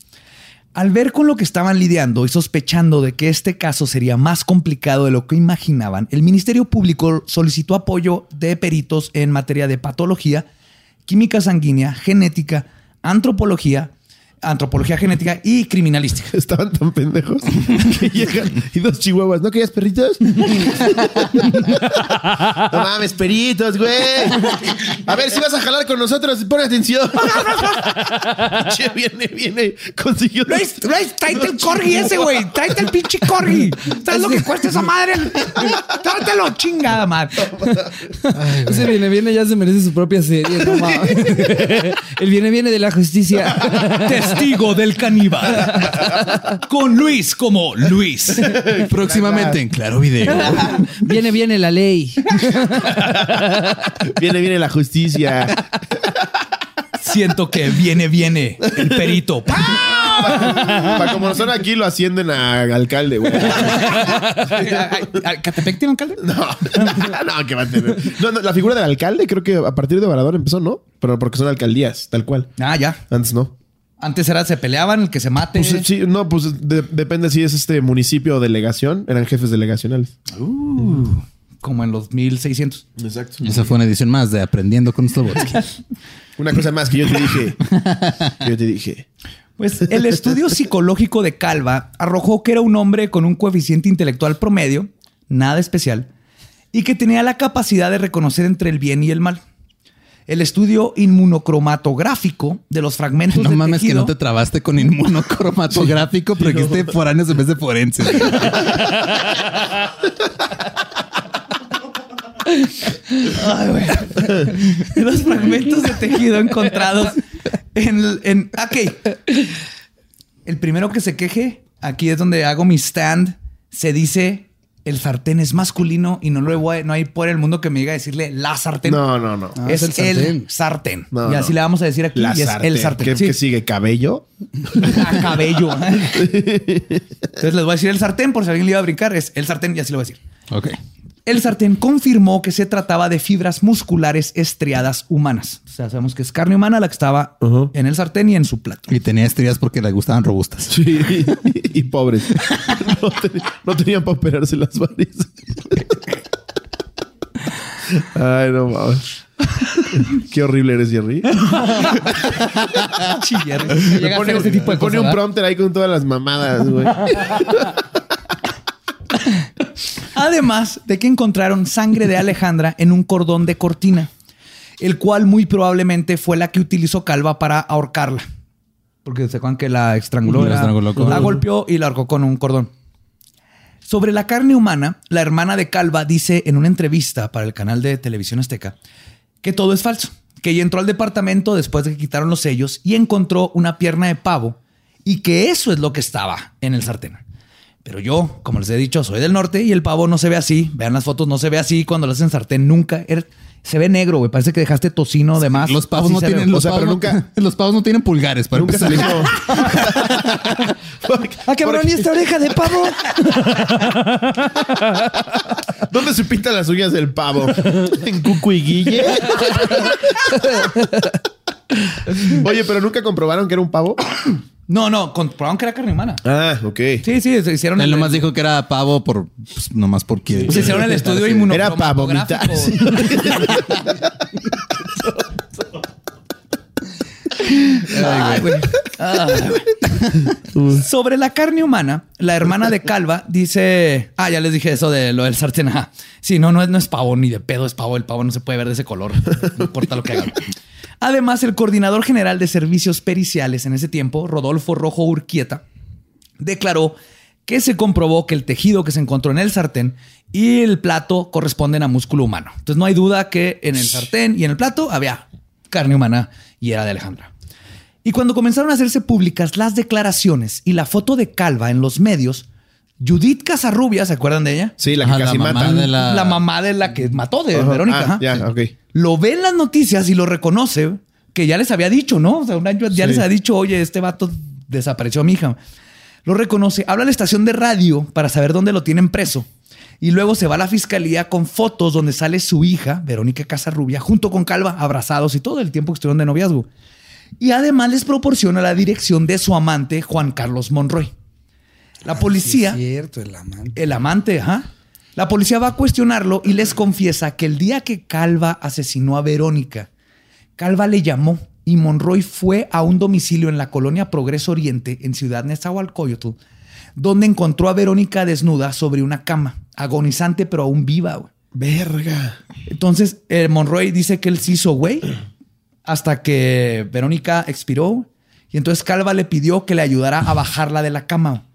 Al ver con lo que estaban lidiando y sospechando de que este caso sería más complicado de lo que imaginaban, el Ministerio Público solicitó apoyo de peritos en materia de patología, química sanguínea, genética, antropología, antropología genética y criminalística. Estaban tan pendejos que llegan y dos chihuahuas. ¿No querías perritos? no mames, perritos, güey. A ver si vas a jalar con nosotros. Pon atención. che, viene, viene. Consiguió. Luis, Luis, tráete el corgi ese, güey. Tráete el pinche corgi. ¿Sabes lo que cuesta esa madre? Tráetelo, chingada madre. Ese viene, viene, ya se merece su propia serie. No mames. El viene, viene de la justicia. Testigo del caníbal. Con Luis como Luis. Próximamente en Claro Video. Viene, viene la ley. Viene, viene la justicia. Siento que viene, viene el perito. Para como son aquí, lo ascienden a alcalde, güey. ¿Catepec tiene alcalde? No, no, que va a tener. No, no, la figura del alcalde creo que a partir de Obrador empezó, ¿no? Pero porque son alcaldías, tal cual. Ah, ya. Antes no. Antes era, se peleaban, el que se mate. Pues sí, no, pues de- depende si es este municipio o delegación. Eran jefes delegacionales. Como en los 1600. Exacto. Esa fue una edición más de Aprendiendo con Slobodsky. Una cosa más que yo te dije. Que yo te dije. Pues el estudio psicológico de Calva arrojó que era un hombre con un coeficiente intelectual promedio, nada especial, y que tenía la capacidad de reconocer entre el bien y el mal. El estudio inmunocromatográfico de los fragmentos No de mames que no te trabaste con inmunocromatográfico, pero que esté foráneos en vez de forense. Ay, güey. Los fragmentos de tejido encontrados en, en... Ok. El primero que se queje, aquí es donde hago mi stand, se dice el sartén es masculino y no lo voy, no hay por el mundo que me diga decirle la sartén. No, no, no. Ah, es, es el el sartén. sartén. No, y así no. le vamos a decir aquí. La y es sartén. el sartén. ¿Qué, Sí. qué sigue? ¿Cabello? A cabello. Entonces les voy a decir el sartén por si alguien le iba a brincar. Es el sartén y así lo voy a decir. Ok. El sartén confirmó que se trataba de fibras musculares estriadas humanas. O sea, sabemos que es carne humana la que estaba en el sartén y en su plato. Y tenía estrías porque le gustaban robustas. Sí. Y pobres. No, ten- no tenían para operarse las varices. Ay, no mames. Qué horrible eres, Jerry. Llega a pone, hacer ese tipo de me pone cosas, un prompter ahí con todas las mamadas, güey. Además de que encontraron sangre de Alejandra en un cordón de cortina, el cual muy probablemente fue la que utilizó Calva para ahorcarla. Porque se acuerdan que la estranguló, La era- estranguló con- la golpeó y la ahorcó con un cordón. Sobre la carne humana, la hermana de Calva dice en una entrevista para el canal de televisión azteca que todo es falso, que ella entró al departamento después de que quitaron los sellos y encontró una pierna de pavo y que eso es lo que estaba en el sartén. Pero yo, como les he dicho, soy del norte y el pavo no se ve así. Vean las fotos, no se ve así cuando lo hacen sartén. Nunca. Er- Se ve negro, güey. Parece que dejaste tocino de más. Los pavos Así no tienen, los, O sea, pavos pero no- nunca- los pavos no tienen pulgares para Nunca salió. Ah, cabrón, ¿y esta oreja de pavo? ¿Dónde se pintan las uñas del pavo? ¿En Cucu y Guille? Oye, pero nunca comprobaron que era un pavo. No, no, comprobaron que era carne humana. Ah, ok. Sí, sí, se hicieron Él el, nomás dijo que era pavo por, pues, nomás porque... se hicieron el estudio Era inmunocromatográfico. para vomitar. Ay, güey. Ay, güey. Sobre la carne humana, la hermana de Calva dice. Ah, ya les dije eso de lo del sartén. Ajá. Sí, no, no es, no es pavo ni de pedo, es pavo. El pavo no se puede ver de ese color. No importa lo que hagan. Además, el coordinador general de servicios periciales en ese tiempo, Rodolfo Rojo Urquieta, declaró que se comprobó que el tejido que se encontró en el sartén y el plato corresponden a músculo humano. Entonces no hay duda que en el sartén y en el plato había carne humana y era de Alejandra. Y cuando comenzaron a hacerse públicas las declaraciones y la foto de Calva en los medios, Judith Casarrubia, ¿se acuerdan de ella? Sí, la que casi la mamá mata. de la- La mamá de la que mató de. Verónica. Ah, ajá. ya, ok. Lo ve en las noticias y lo reconoce, que ya les había dicho, ¿no? O sea, un año ya Sí. les había dicho, oye, este vato desapareció a mi hija. Lo reconoce, habla a la estación de radio para saber dónde lo tienen preso. Y luego se va a la fiscalía con fotos donde sale su hija, Verónica Casarrubia, junto con Calva, abrazados y todo el tiempo que estuvieron de noviazgo. Y además les proporciona la dirección de su amante, Juan Carlos Monroy. La policía Sí, es cierto, el amante. el amante, ajá. La policía va a cuestionarlo y les confiesa que el día que Calva asesinó a Verónica, Calva le llamó y Monroy fue a un domicilio en la colonia Progreso Oriente, en Ciudad Nezahualcóyotl, donde encontró a Verónica desnuda sobre una cama, agonizante pero aún viva. güey. Verga. Entonces, eh, Monroy dice que él se hizo güey hasta que Verónica expiró. Y entonces Calva le pidió que le ayudara a bajarla de la cama.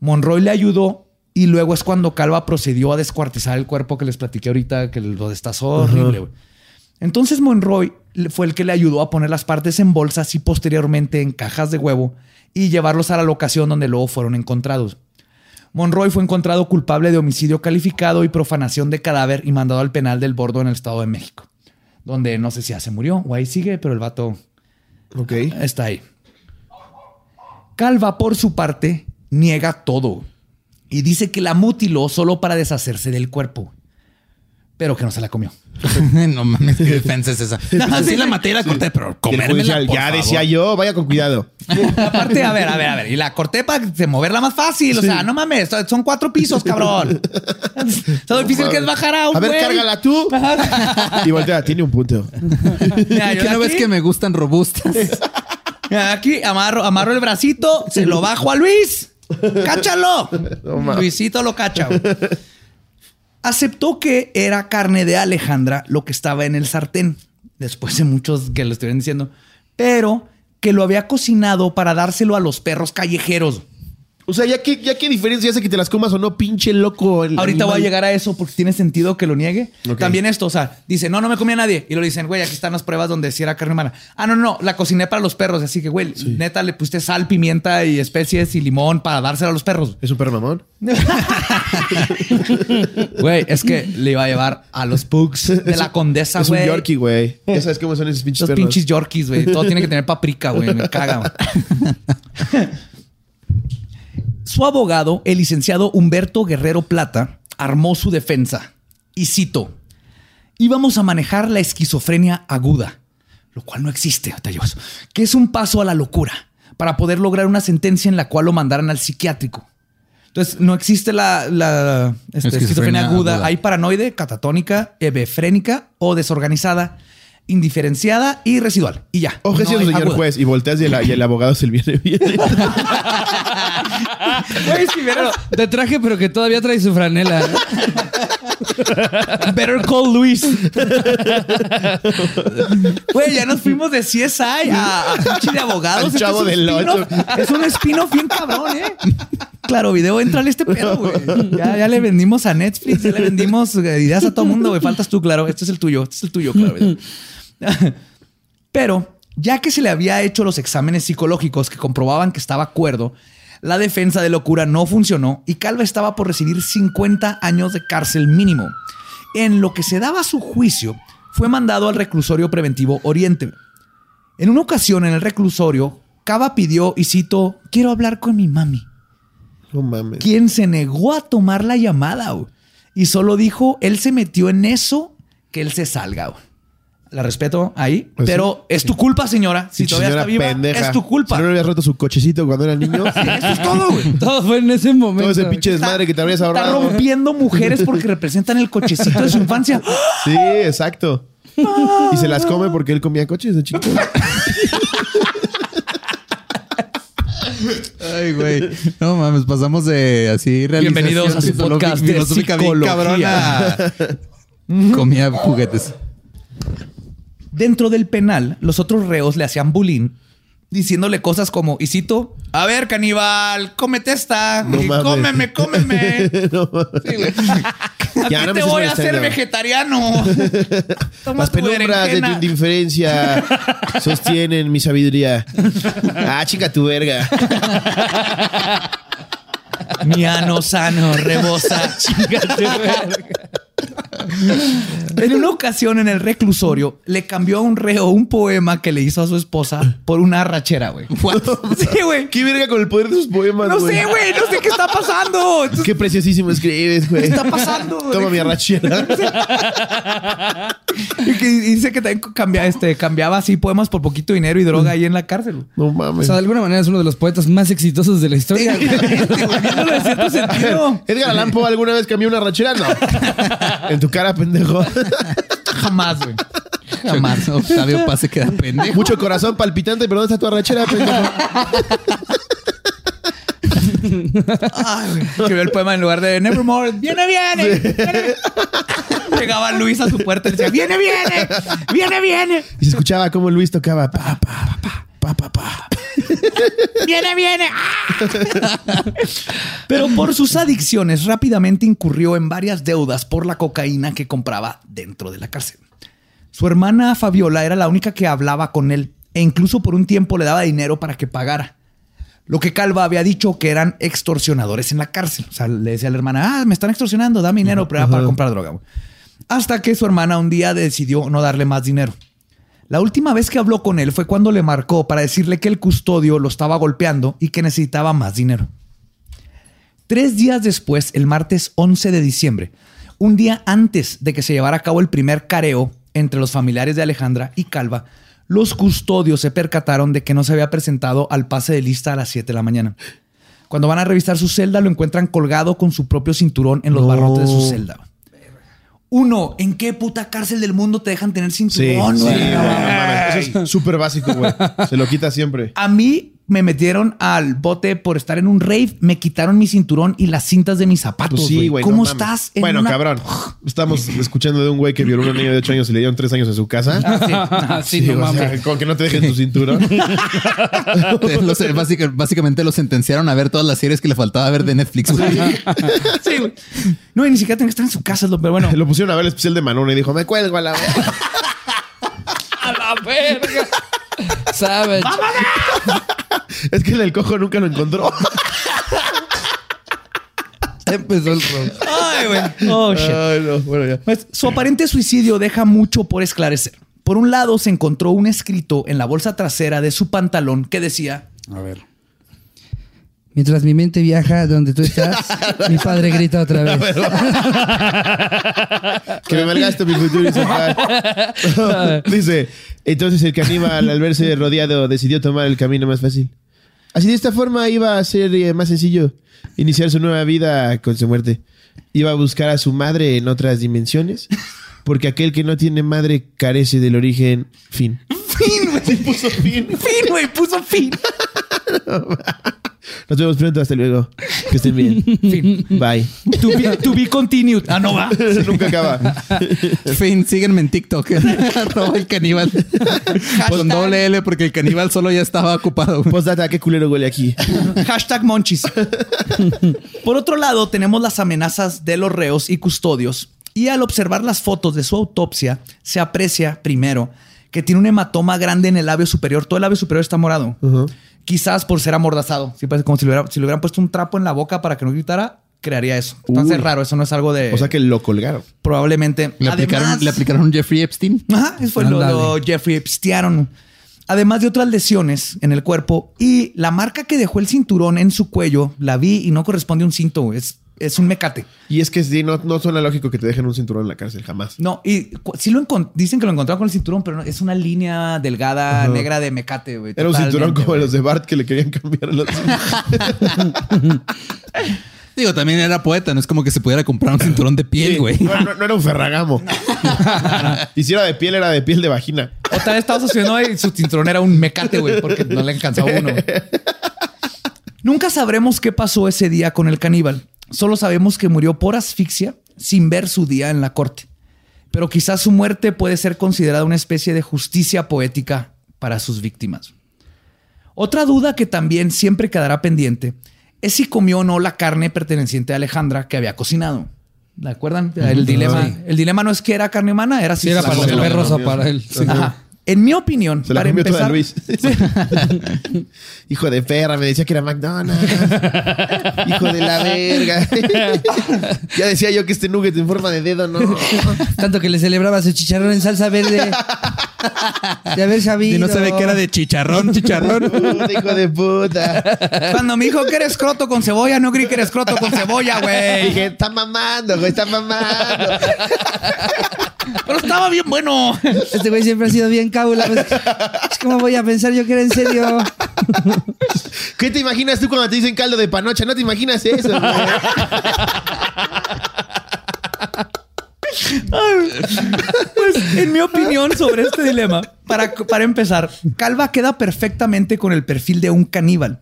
Monroy le ayudó y luego es cuando Calva procedió a descuartizar el cuerpo que les platiqué ahorita, que lo destazó horrible. Entonces Monroy fue el que le ayudó a poner las partes en bolsas y posteriormente en cajas de huevo y llevarlos a la locación donde luego fueron encontrados. Monroy fue encontrado culpable de homicidio calificado y profanación de cadáver y mandado al penal del Bordo en el Estado de México, donde no sé si ya se murió o ahí sigue, pero el vato está ahí. Calva, por su parte, niega todo y dice que la mutiló solo para deshacerse del cuerpo, pero que no se la comió. no mames, qué defensa es esa. Así la maté y la corté, pero comérmela, por ya favor. decía yo, vaya con cuidado. Aparte, a ver, a ver, a ver. Y la corté para moverla más fácil. O sea, no mames, son cuatro pisos, cabrón. Está difícil que es bajar a un A ver, güey. cárgala tú. y voltea, tiene un punto. Mira, yo ¿Qué no ves aquí- que me gustan robustas? Aquí amarro, amarro el bracito, se lo bajo a Luis. ¡Cáchalo! Luisito lo cacha. güey. Aceptó que era carne de Alejandra lo que estaba en el sartén, después de muchos que lo estuvieron diciendo, pero que lo había cocinado para dárselo a los perros callejeros. O sea, ya qué, ya qué diferencia hace que te las comas o no, pinche loco. el Ahorita voy a animal? llegar a eso porque tiene sentido que lo niegue. También esto, o sea, dice, no, no me comía nadie. Y lo dicen, güey, aquí están las pruebas donde sí era carne humana. Ah, no, no, la cociné para los perros. Así que, güey, neta, le pusiste sal, pimienta y especies y limón para dárselo a los perros. ¿Es un perro mamón? Güey, es que le iba a llevar a los pugs de la condesa, Es un güey. Yorkie, güey. Ya sabes cómo son esos pinches Esos perros. pinches Yorkies, güey. Todo tiene que tener paprika, güey. Me caga. güey. Su abogado, el licenciado Humberto Guerrero Plata, armó su defensa. Y cito: Íbamos a manejar la esquizofrenia aguda, lo cual no existe, que es un paso a la locura para poder lograr una sentencia en la cual lo mandaran al psiquiátrico. Entonces, no existe la, la, este, Esquizofrenia esquizofrenia aguda. aguda. Hay paranoide, catatónica, hebefrénica o desorganizada, indiferenciada y residual. Y ya. Ojo, No señor aguda. juez. Y volteas y el, y el abogado se le viene bien. De traje, pero que todavía trae su franela. Better call Luis. Güey, ya nos fuimos de CSI a, a pinche de abogados. Al Este Chavo es un del spin-off. Ocho. Es un spin-off bien cabrón, ¿eh? Claro, video, entrale este pedo, güey. Ya, ya le vendimos a Netflix, ya le vendimos eh, ideas a todo mundo, güey. Faltas tú, claro. Este es el tuyo, este es el tuyo, claro. video. Pero Ya que se le había hecho los exámenes psicológicos que comprobaban que estaba cuerdo, la defensa de locura no funcionó y Calva estaba por recibir 50 años de cárcel mínimo. En lo que se daba su juicio, fue mandado al reclusorio preventivo Oriente. En una ocasión en el reclusorio, Cava pidió, y cito, quiero hablar con mi mami, No mames. quien se negó a tomar la llamada y solo dijo, él se metió en eso, que él se salga. La respeto ahí, Pues pero es tu culpa, señora. Si todavía está viva, pendeja. es tu culpa. Si no le habías roto su cochecito cuando era niño. Eso es todo, güey. Todo fue en ese momento. Todo ese pinche desmadre que te habrías Está ahorrado. rompiendo mujeres porque representan el cochecito de su infancia. Sí, exacto. Y se las come porque él comía coches de chiquito. Ay, güey. No mames, pasamos de así Bienvenidos a su podcast de filosófica bien cabrona. Comía juguetes. Dentro del penal, los otros reos le hacían bullying diciéndole cosas como, y cito, a ver, caníbal, cómete esta. No y cómeme, cómeme. No. Sí, Ya, no te voy a hacer vegetariano. Toma Las tu penumbras de tu indiferencia sostienen mi sabiduría. Ah, chica tu verga. Mi ano sano rebosa. Chíngate, verga. En una ocasión en el reclusorio le cambió a un reo un poema que le hizo a su esposa por una arrachera, güey. Sí, güey. ¿Qué verga con el poder de sus poemas, No sé, güey, no sé qué está pasando. Entonces, Qué preciosísimo escribes, güey. ¿Qué está pasando? Toma mi arrachera. Y que dice que también cambia, este, cambiaba así poemas por poquito dinero y droga ahí en la cárcel. No O mames. sea, de alguna manera es uno de los poetas más exitosos de la historia. güey. Exactamente, güey, viéndolo de cierto sentido. Edgar Allan Poe alguna vez cambió una arrachera? No. En tu cara, pendejo. Jamás, güey. Jamás. Octavio Paz se queda pendejo. Mucho corazón palpitante, pero ¿dónde está tu arrachera, pendejo? Ay, vio el poema en lugar de Nevermore. ¡Viene, viene! viene". Llegaba Luis a su puerta y decía, ¡Viene, viene! ¡Viene, viene! Y se escuchaba cómo Luis tocaba pa, pa, pa, pa, pa, pa. ¡Viene, viene! Pero por sus adicciones rápidamente incurrió en varias deudas por la cocaína que compraba dentro de la cárcel. Su hermana Fabiola era la única que hablaba con él e incluso por un tiempo le daba dinero para que pagara. Lo que Calva había dicho que eran extorsionadores en la cárcel. O sea, le decía a la hermana, ah, me están extorsionando, dame dinero pero era para comprar droga. güey". Hasta que su hermana un día decidió no darle más dinero. La última vez que habló con él fue cuando le marcó para decirle que el custodio lo estaba golpeando y que necesitaba más dinero. Tres días después, el martes 11 de diciembre, un día antes de que se llevara a cabo el primer careo entre los familiares de Alejandra y Calva, los custodios se percataron de que no se había presentado al pase de lista a las 7 de la mañana. Cuando van a revisar su celda, lo encuentran colgado con su propio cinturón en los No. barrotes de su celda. Uno, ¿en qué puta cárcel del mundo te dejan tener cinturón? sí, güey? no. Eso es súper básico, güey. Se lo quita siempre. A mí me metieron al bote por estar en un rave, me quitaron mi cinturón y las cintas de mis zapatos. Pues sí, güey. ¿Cómo no estás? en Bueno, una- cabrón. Estamos escuchando de un güey que violó a una niña de 8 años y le dieron 3 años en su casa. Ah, sí, sí, no sea, mames. con que no te dejen tu cinturón. Los- básica- básicamente lo sentenciaron a ver todas las series que le faltaba ver de Netflix. güey. Sí, güey. No, y ni siquiera tengo que estar en su casa, pero bueno. Lo pusieron a ver el especial de Manon y dijo, me cuelgo a la verga". A la verga. Savage. Es que el del cojo nunca lo encontró. Empezó el rock. Ay, güey. Oh, shit. Ay, no. Bueno, ya. Pues, su aparente suicidio deja mucho por esclarecer. Por un lado, se encontró un escrito en la bolsa trasera de su pantalón que decía: A ver. Mientras mi mente viaja donde tú estás, mi padre grita otra vez. Que me malgaste mi futuro y se. Dice, entonces el caníbal al verse rodeado decidió tomar el camino más fácil. Así de esta forma iba a ser eh, más sencillo iniciar su nueva vida con su muerte. Iba a buscar a su madre en otras dimensiones, porque aquel que no tiene madre carece del origen fin. ¡Fin, güey! Puso fin. ¡Fin, güey! Puso fin. Nos vemos pronto, hasta luego. Que estén bien. Fin. Bye. To be, to be continued. Ah, no va. Nunca acaba. fin, síguenme en TikTok. Arroba el caníbal. Con doble L porque el caníbal solo ya estaba ocupado. Postdata, qué culero huele aquí. Hashtag monchis. Por otro lado, tenemos las amenazas de los reos y custodios. Y al observar las fotos de su autopsia, se aprecia primero que tiene un hematoma grande en el labio superior. Todo el labio superior está morado. Quizás por ser amordazado. Sí, como si le, hubiera- si le hubieran puesto un trapo en la boca para que no gritara, crearía eso. Entonces Uy. raro, eso no es algo de... O sea que lo colgaron. probablemente... Le aplicaron, le aplicaron Jeffrey Epstein. Ajá, eso fue lo, lo Jeffrey Epstein. Además de otras lesiones en el cuerpo y la marca que dejó el cinturón en su cuello, la vi y no corresponde a un cinto, es, es un mecate. Y es que sí, no, no suena lógico que te dejen un cinturón en la cárcel, jamás. No, y sí lo dicen que lo encontraron con el cinturón, pero no, es una línea delgada Ajá. negra de mecate, güey. Era un cinturón como los de Bart que le querían cambiar los... Digo, también era poeta, no es como que se pudiera comprar un cinturón de piel, Sí, güey. No, no- no era un ferragamo. y si era de piel, era de piel de vagina. O tal vez estaba sucediendo y su cinturón era un mecate, güey, porque no le alcanzaba uno. Nunca sabremos qué pasó ese día con el caníbal. Solo sabemos que murió por asfixia sin ver su día en la corte. Pero quizás su muerte puede ser considerada una especie de justicia poética para sus víctimas. Otra duda que también siempre quedará pendiente es si comió o no la carne perteneciente a Alejandra que había cocinado. ¿De acuerdan? El dilema, el dilema no es que era carne humana, era si Sí, era para los perros o para él. Sí. Ajá. En mi opinión, Se la para comió toda empezar, Luis. Hijo de perra, me decía que era McDonald's. Hijo de la verga. ya decía yo que este nugget en forma de dedo, no. Tanto que le celebraba su chicharrón en salsa verde. De haber sabido. Y no se ve que era de chicharrón, chicharrón. Puta, hijo de puta. Cuando me dijo que eres croto con cebolla, no creí que eres croto con cebolla, güey. Dije, está mamando, güey, está mamando. Pero estaba bien bueno. Este güey siempre ha sido bien cábula. Pues, ¿Cómo voy a pensar yo que era en serio? ¿Qué te imaginas tú cuando te dicen caldo de panocha? No te imaginas eso, güey. Pues, en mi opinión sobre este dilema, para, para empezar, Calva queda perfectamente con el perfil de un caníbal.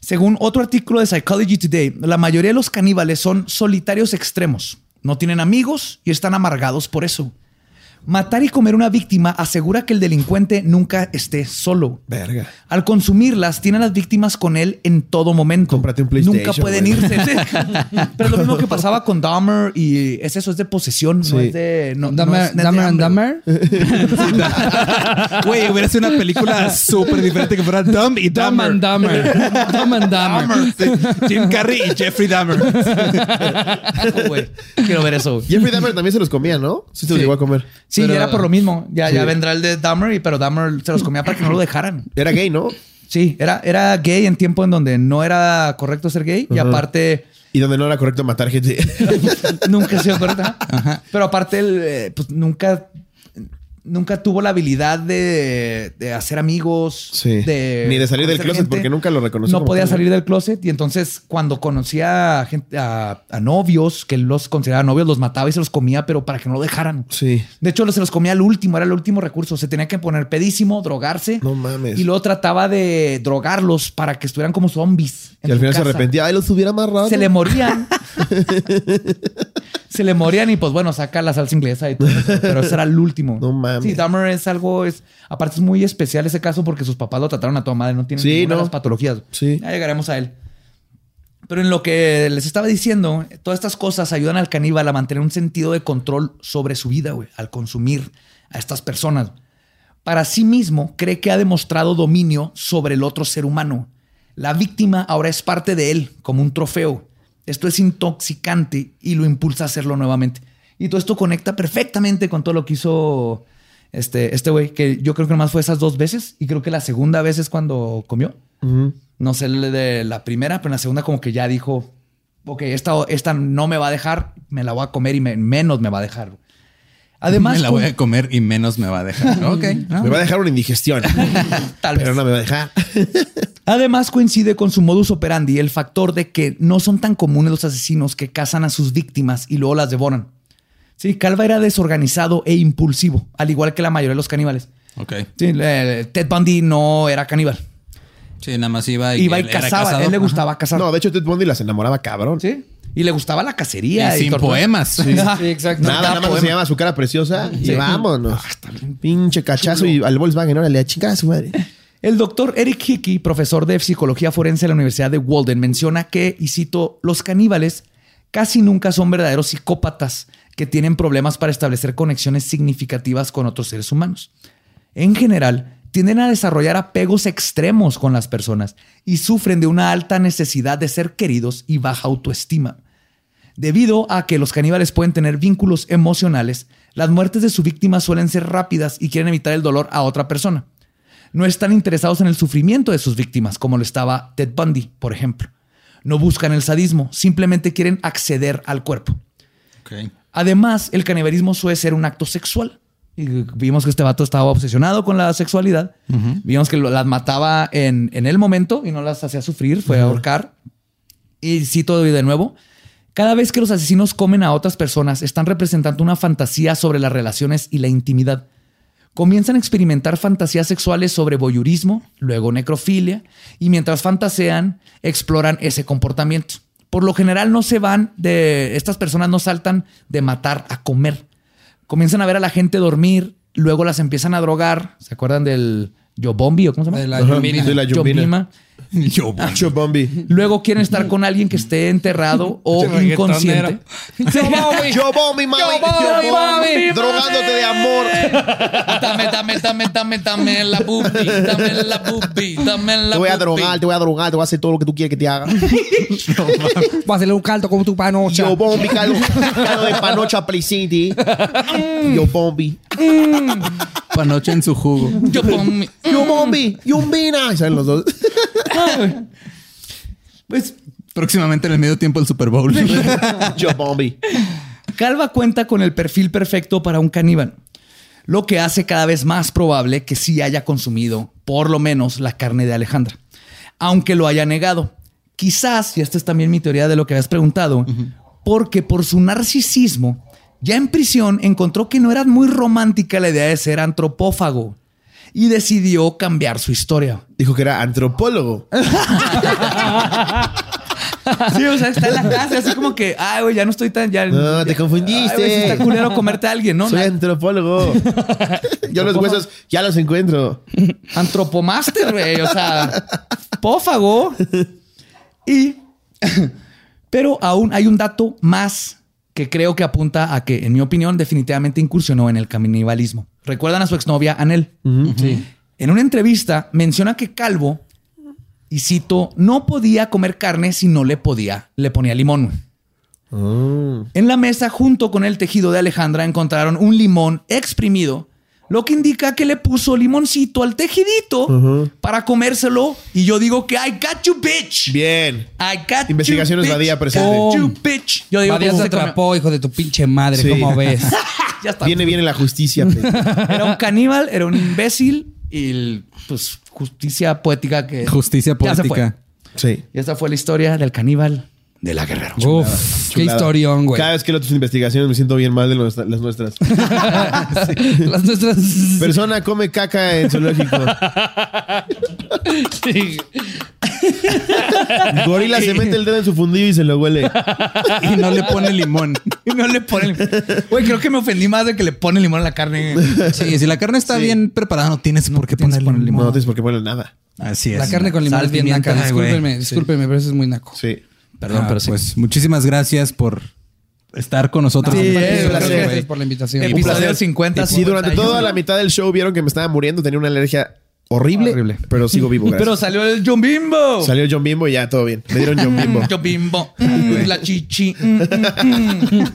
Según otro artículo de Psychology Today, la mayoría de los caníbales son solitarios extremos. No tienen amigos y están amargados por eso. Matar y comer una víctima asegura que el delincuente nunca esté solo. Verga. Al consumirlas, tiene a las víctimas con él en todo momento. Cómprate un PlayStation, Nunca pueden güey. irse. Sí. Pero es lo mismo que pasaba con Dahmer y es eso, es de posesión, no Sí. es de. No, Dahmer no Dahmer and. Dahmer. Güey, hubiera sido una película súper diferente que fuera Dumb y Dumb Dumber. and Dahmer. Dumb and Dahmer. Sí, Jim Carrey y Jeffrey Dahmer. Güey, Quiero ver eso. Jeffrey Dahmer también se los comía, ¿no? Sí se los llegó a comer. Sí, Pero- era por lo mismo. Ya, ya vendrá el de Dahmer, y- pero Dahmer se los comía para que no lo dejaran. Era gay, ¿no? Sí, era, era gay en tiempo en donde no era correcto ser gay y aparte Y donde no era correcto matar gente. nunca ha sido correcto. ajá. Pero aparte, él, eh, pues nunca, nunca tuvo la habilidad de, de hacer amigos. Sí. de Ni de salir del closet, gente. porque nunca lo reconoció No podía tal. salir del closet y entonces cuando conocía a, gente, a, a novios, que los consideraba novios, los mataba y se los comía, pero para que no lo dejaran. Sí. De hecho, se los comía al último, era el último recurso. Se tenía que poner pedísimo, drogarse. No mames. Y luego trataba de drogarlos para que estuvieran como zombies. Y al final se arrepentía. Ay, los hubiera amarrado. Se le morían. se le morían y pues bueno, saca la salsa inglesa y todo eso. Pero ese era el último. No mames. Sí, Dahmer es algo, es, aparte es muy especial ese caso porque sus papás lo trataron a toda madre, no tiene Sí, ninguna de las patologías. Sí. Ya llegaremos a él. Pero en lo que les estaba diciendo, todas estas cosas ayudan al caníbal a mantener un sentido de control sobre su vida, güey, al consumir a estas personas. Para sí mismo, cree que ha demostrado dominio sobre el otro ser humano. La víctima ahora es parte de él, como un trofeo. Esto es intoxicante y lo impulsa a hacerlo nuevamente. Y todo esto conecta perfectamente con todo lo que hizo este este güey, que yo creo que nomás fue esas dos veces. Y creo que la segunda vez es cuando comió. No sé de la primera, pero en la segunda como que ya dijo, ok, esta, esta no me va a dejar, me la voy a comer y me- menos me va a dejar. Además, me la voy a comer y menos me va a dejar. Ok. ¿no? Me va a dejar una indigestión. tal pero vez. no me va a dejar. Además coincide con su modus operandi el factor de que no son tan comunes los asesinos que cazan a sus víctimas y luego las devoran. Sí, Calva era desorganizado e impulsivo, al igual que la mayoría de los caníbales. Ok. Sí, eh, Ted Bundy no era caníbal. Sí, nada más iba y, Iba y él era cazaba. él le Ajá. gustaba cazar. No, de hecho, Ted Bundy las enamoraba cabrón. Sí. Y le gustaba la cacería. Y sin poemas. Sí, exacto. Nada, nada más poema. se llama su cara preciosa y vámonos. Pinche cachazo y al Volkswagen, órale, a chingar a su madre. El doctor Eric Hickey, profesor de psicología forense de la Universidad de Walden, menciona que, y cito, los caníbales casi nunca son verdaderos psicópatas que tienen problemas para establecer conexiones significativas con otros seres humanos. en general, tienden a desarrollar apegos extremos con las personas y sufren de una alta necesidad de ser queridos y baja autoestima. Debido a que los caníbales pueden tener vínculos emocionales, las muertes de su víctima suelen ser rápidas y quieren evitar el dolor a otra persona. No están interesados en el sufrimiento de sus víctimas, como lo estaba Ted Bundy, por ejemplo. No buscan el sadismo, simplemente quieren acceder al cuerpo. Además, el canibalismo suele ser un acto sexual. Y vimos que este vato estaba obsesionado con la sexualidad. Vimos que lo- las mataba en, en el momento y no las hacía sufrir, fue a ahorcar. Y cito de nuevo. Cada vez que los asesinos comen a otras personas, están representando una fantasía sobre las relaciones y la intimidad. Comienzan a experimentar fantasías sexuales sobre voyurismo, luego necrofilia, y mientras fantasean, exploran ese comportamiento. Por lo general no se van de... Estas personas no saltan de matar a comer. Comienzan a ver a la gente dormir, luego las empiezan a drogar. ¿Se acuerdan del Yobombi o cómo se llama? De la de. Yombima. Yo, Bombi. Luego quieren estar con alguien que esté enterrado o inconsciente. Yo Bombi, mami. Bombi, mami. Drogándote de amor. Dame, dame, dame, dame, dame la boobie, dame la boobie, dame la Te voy a drogar, te voy a drogar, te voy a hacer todo lo que tú quieres que te haga. Voy a hacerle un caldo como tu panocha. Yo Bombi, caldo, caldo de panocha Plicity. Yo Bombi. panoche en su jugo. Yo ponme- Yo Bombi. Yumbina. Y salen los dos. Pues Próximamente en el medio tiempo del Super Bowl. Yo Bombi. Calva cuenta con el perfil perfecto para un caníbal, lo que hace cada vez más probable que sí haya consumido por lo menos la carne de Alejandra, aunque lo haya negado. Quizás, y esta es también mi teoría de lo que habías preguntado, porque por su narcisismo, ya en prisión encontró que no era muy romántica la idea de ser antropófago y decidió cambiar su historia. Dijo que era antropólogo. Sí, o sea, está en la casa, así como que, ay, güey, ya no estoy tan. Ya, No, te confundiste. Ay, güey, sí está culero comerte a alguien, ¿no? Soy antropólogo. Yo los huesos ya los encuentro. Antropomaster, güey. O sea, pófago. Y. Pero aún hay un dato más que creo que apunta a que, en mi opinión, definitivamente incursionó en el canibalismo. ¿Recuerdan a su exnovia Anel? Sí. En una entrevista menciona que Calvo, y cito, no podía comer carne si no le podía, le ponía limón. En la mesa, junto con el tejido de Alejandra, encontraron un limón exprimido, lo que indica que le puso limoncito al tejidito para comérselo. Y yo digo que I got you, bitch. Bien. I got Investigaciones you, bitch. Badía presente. Got you, bitch. Yo digo Badía que se atrapó, hijo de tu pinche madre. Sí. ¿Cómo ves? Ya está. Viene, viene la justicia. Era un caníbal, era un imbécil y el, pues justicia poética que Justicia ya se fue. poética. Sí. Y esta fue la historia del caníbal de la Guerrero. Uf, qué Chulada. historión, güey. Cada vez que leo tus investigaciones me siento bien mal de nuestra- las nuestras. Las nuestras. Persona come caca en zoológico. Sí. Gorila se mete el dedo en su fundido y se lo huele. Y no le pone limón. Y no le ponen. Güey, creo que me ofendí más de que le ponen limón a la carne. Sí, si la carne está bien preparada, no tienes por qué poner limón. No tienes por qué ponerle nada. Así es. La carne con limón Sal, es bien naca. Discúlpenme, discúlpenme, pero eso es muy naco. Sí. Perdón, Ah, pero sí. Pues muchísimas gracias por estar con nosotros. Sí, eh, gracias, por la invitación. Episodio Un placer. 50. Si durante 51. toda la mitad del show vieron que me estaba muriendo, tenía una alergia horrible, Horrible. pero sigo vivo. Pero salió el John Bimbo. Salió John Bimbo y ya todo bien. Me dieron John Bimbo. John Bimbo. Mm, la chichi. Mm, mm, mm.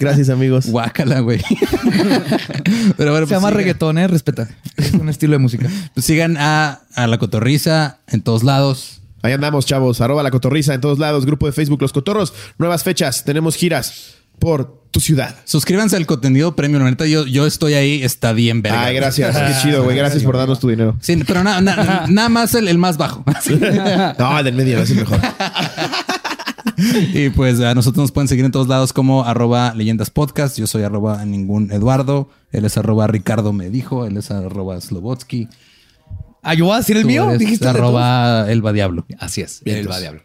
Gracias, amigos. Guácala, güey. Pero bueno, Se pues llama sigan- reggaetón, ¿eh? Respeta. Es un estilo de música. pues sigan a, a La Cotorriza en todos lados. Ahí andamos, chavos. Arroba la cotorriza en todos lados. Grupo de Facebook Los Cotorros. Nuevas fechas. Tenemos giras por tu ciudad. Suscríbanse al contenido premium. La neta, yo, yo estoy ahí. Está bien, verga. Ay, gracias. Qué chido, güey. Gracias por darnos tu dinero. Sí, pero na- na- nada más el, el más bajo. No, el del medio es el mejor. y pues a nosotros nos pueden seguir en todos lados como arroba leyendas podcast. Yo soy arroba ningún Eduardo. Él es arroba Ricardo me dijo. Él es arroba Slobotsky. Ah, yo voy a decir el Tú mío. eres Dijiste de arroba Elba Diablo. todos. Así es. Bien, va diablo.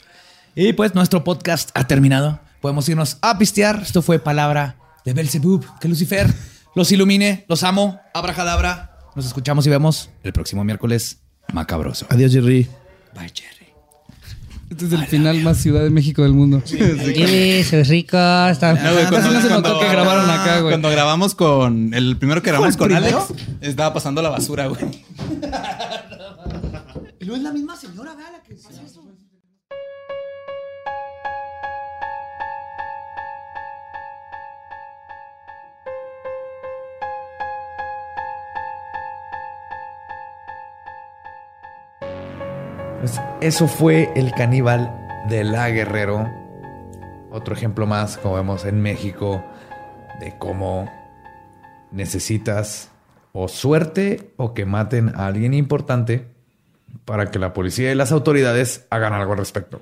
Y pues nuestro podcast ha terminado. Podemos irnos a pistear. Esto fue palabra de Belzebub. Que Lucifer los ilumine. Los amo. Abracadabra. Nos escuchamos y vemos el próximo miércoles macabroso. Adiós, Jerry. Bye, Jerry. Este es el final más Ciudad de México del mundo. Rico. Está... No, güey, Casi no se notó que grabaron acá, güey. Cuando grabamos con. El primero que grabamos con Alex, estaba pasando la basura, güey. No es la misma señora, vea la que hace eso. Pues eso fue el caníbal de la Guerrero. Otro ejemplo más, como vemos en México, de cómo necesitas o suerte o que maten a alguien importante para que la policía y las autoridades hagan algo al respecto.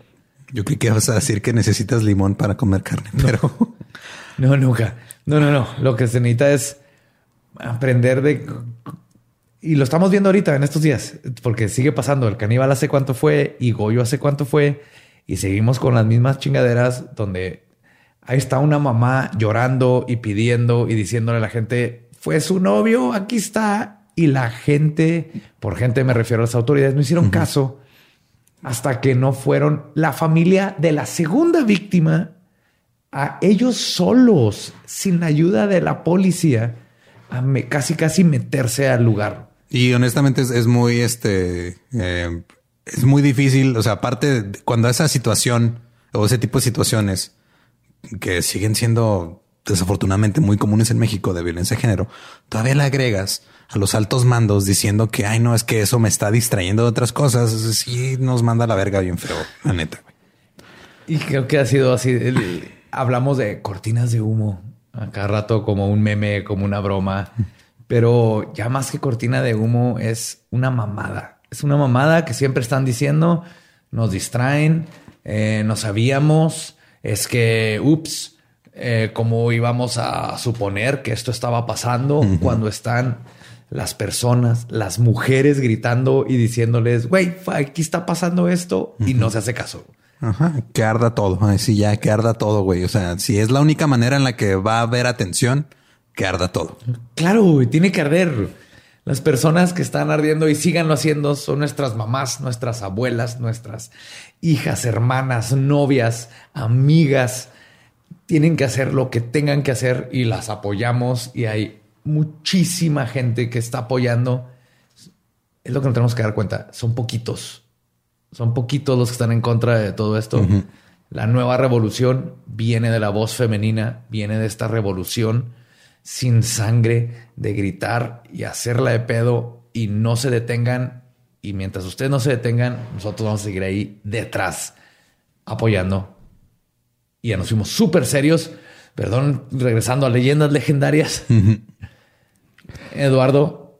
Yo creí que ibas a decir que necesitas limón para comer carne, pero No, nunca. No, no, no. Lo que se necesita es aprender de... Y lo estamos viendo ahorita en estos días, porque sigue pasando. El caníbal hace cuánto fue y Goyo hace cuánto fue. Y seguimos con las mismas chingaderas donde ahí está una mamá llorando y pidiendo y diciéndole a la gente, fue su novio, aquí está. Y la gente, por gente me refiero a las autoridades, no hicieron caso hasta que no fueron la familia de la segunda víctima a ellos solos, sin la ayuda de la policía, a me- casi casi meterse al lugar. Y honestamente es, es muy, este, eh, es muy difícil. O sea, aparte, de- cuando esa situación o ese tipo de situaciones que siguen siendo desafortunadamente muy comunes en México de violencia de género, todavía le agregas a los altos mandos diciendo que, ay, no, es que eso me está distrayendo de otras cosas. Sí, nos manda la verga bien feo, la neta. Y creo que ha sido así. el- hablamos de cortinas de humo a cada rato como un meme, como una broma, pero ya más que cortina de humo es una mamada. Es una mamada que siempre están diciendo, nos distraen, eh, no sabíamos, es que, ups, eh, cómo íbamos a suponer que esto estaba pasando cuando están las personas, las mujeres gritando y diciéndoles, güey, aquí está pasando esto y no se hace caso. Ajá, que arda todo. Ay, sí, ya que arda todo, güey. O sea, si es la única manera en la que va a haber atención, que arda todo. Claro, güey, tiene que arder. Las personas que están ardiendo y síganlo haciendo son nuestras mamás, nuestras abuelas, nuestras hijas, hermanas, novias, amigas. Tienen que hacer lo que tengan que hacer y las apoyamos y hay muchísima gente que está apoyando. Es lo que nos tenemos que dar cuenta. Son poquitos. Son poquitos los que están en contra de todo esto. La nueva revolución viene de la voz femenina, viene de esta revolución sin sangre de gritar y hacerla de pedo y no se detengan. Y mientras ustedes no se detengan, nosotros vamos a seguir ahí detrás apoyando. Y ya nos fuimos súper serios. Perdón, regresando a leyendas legendarias. Eduardo,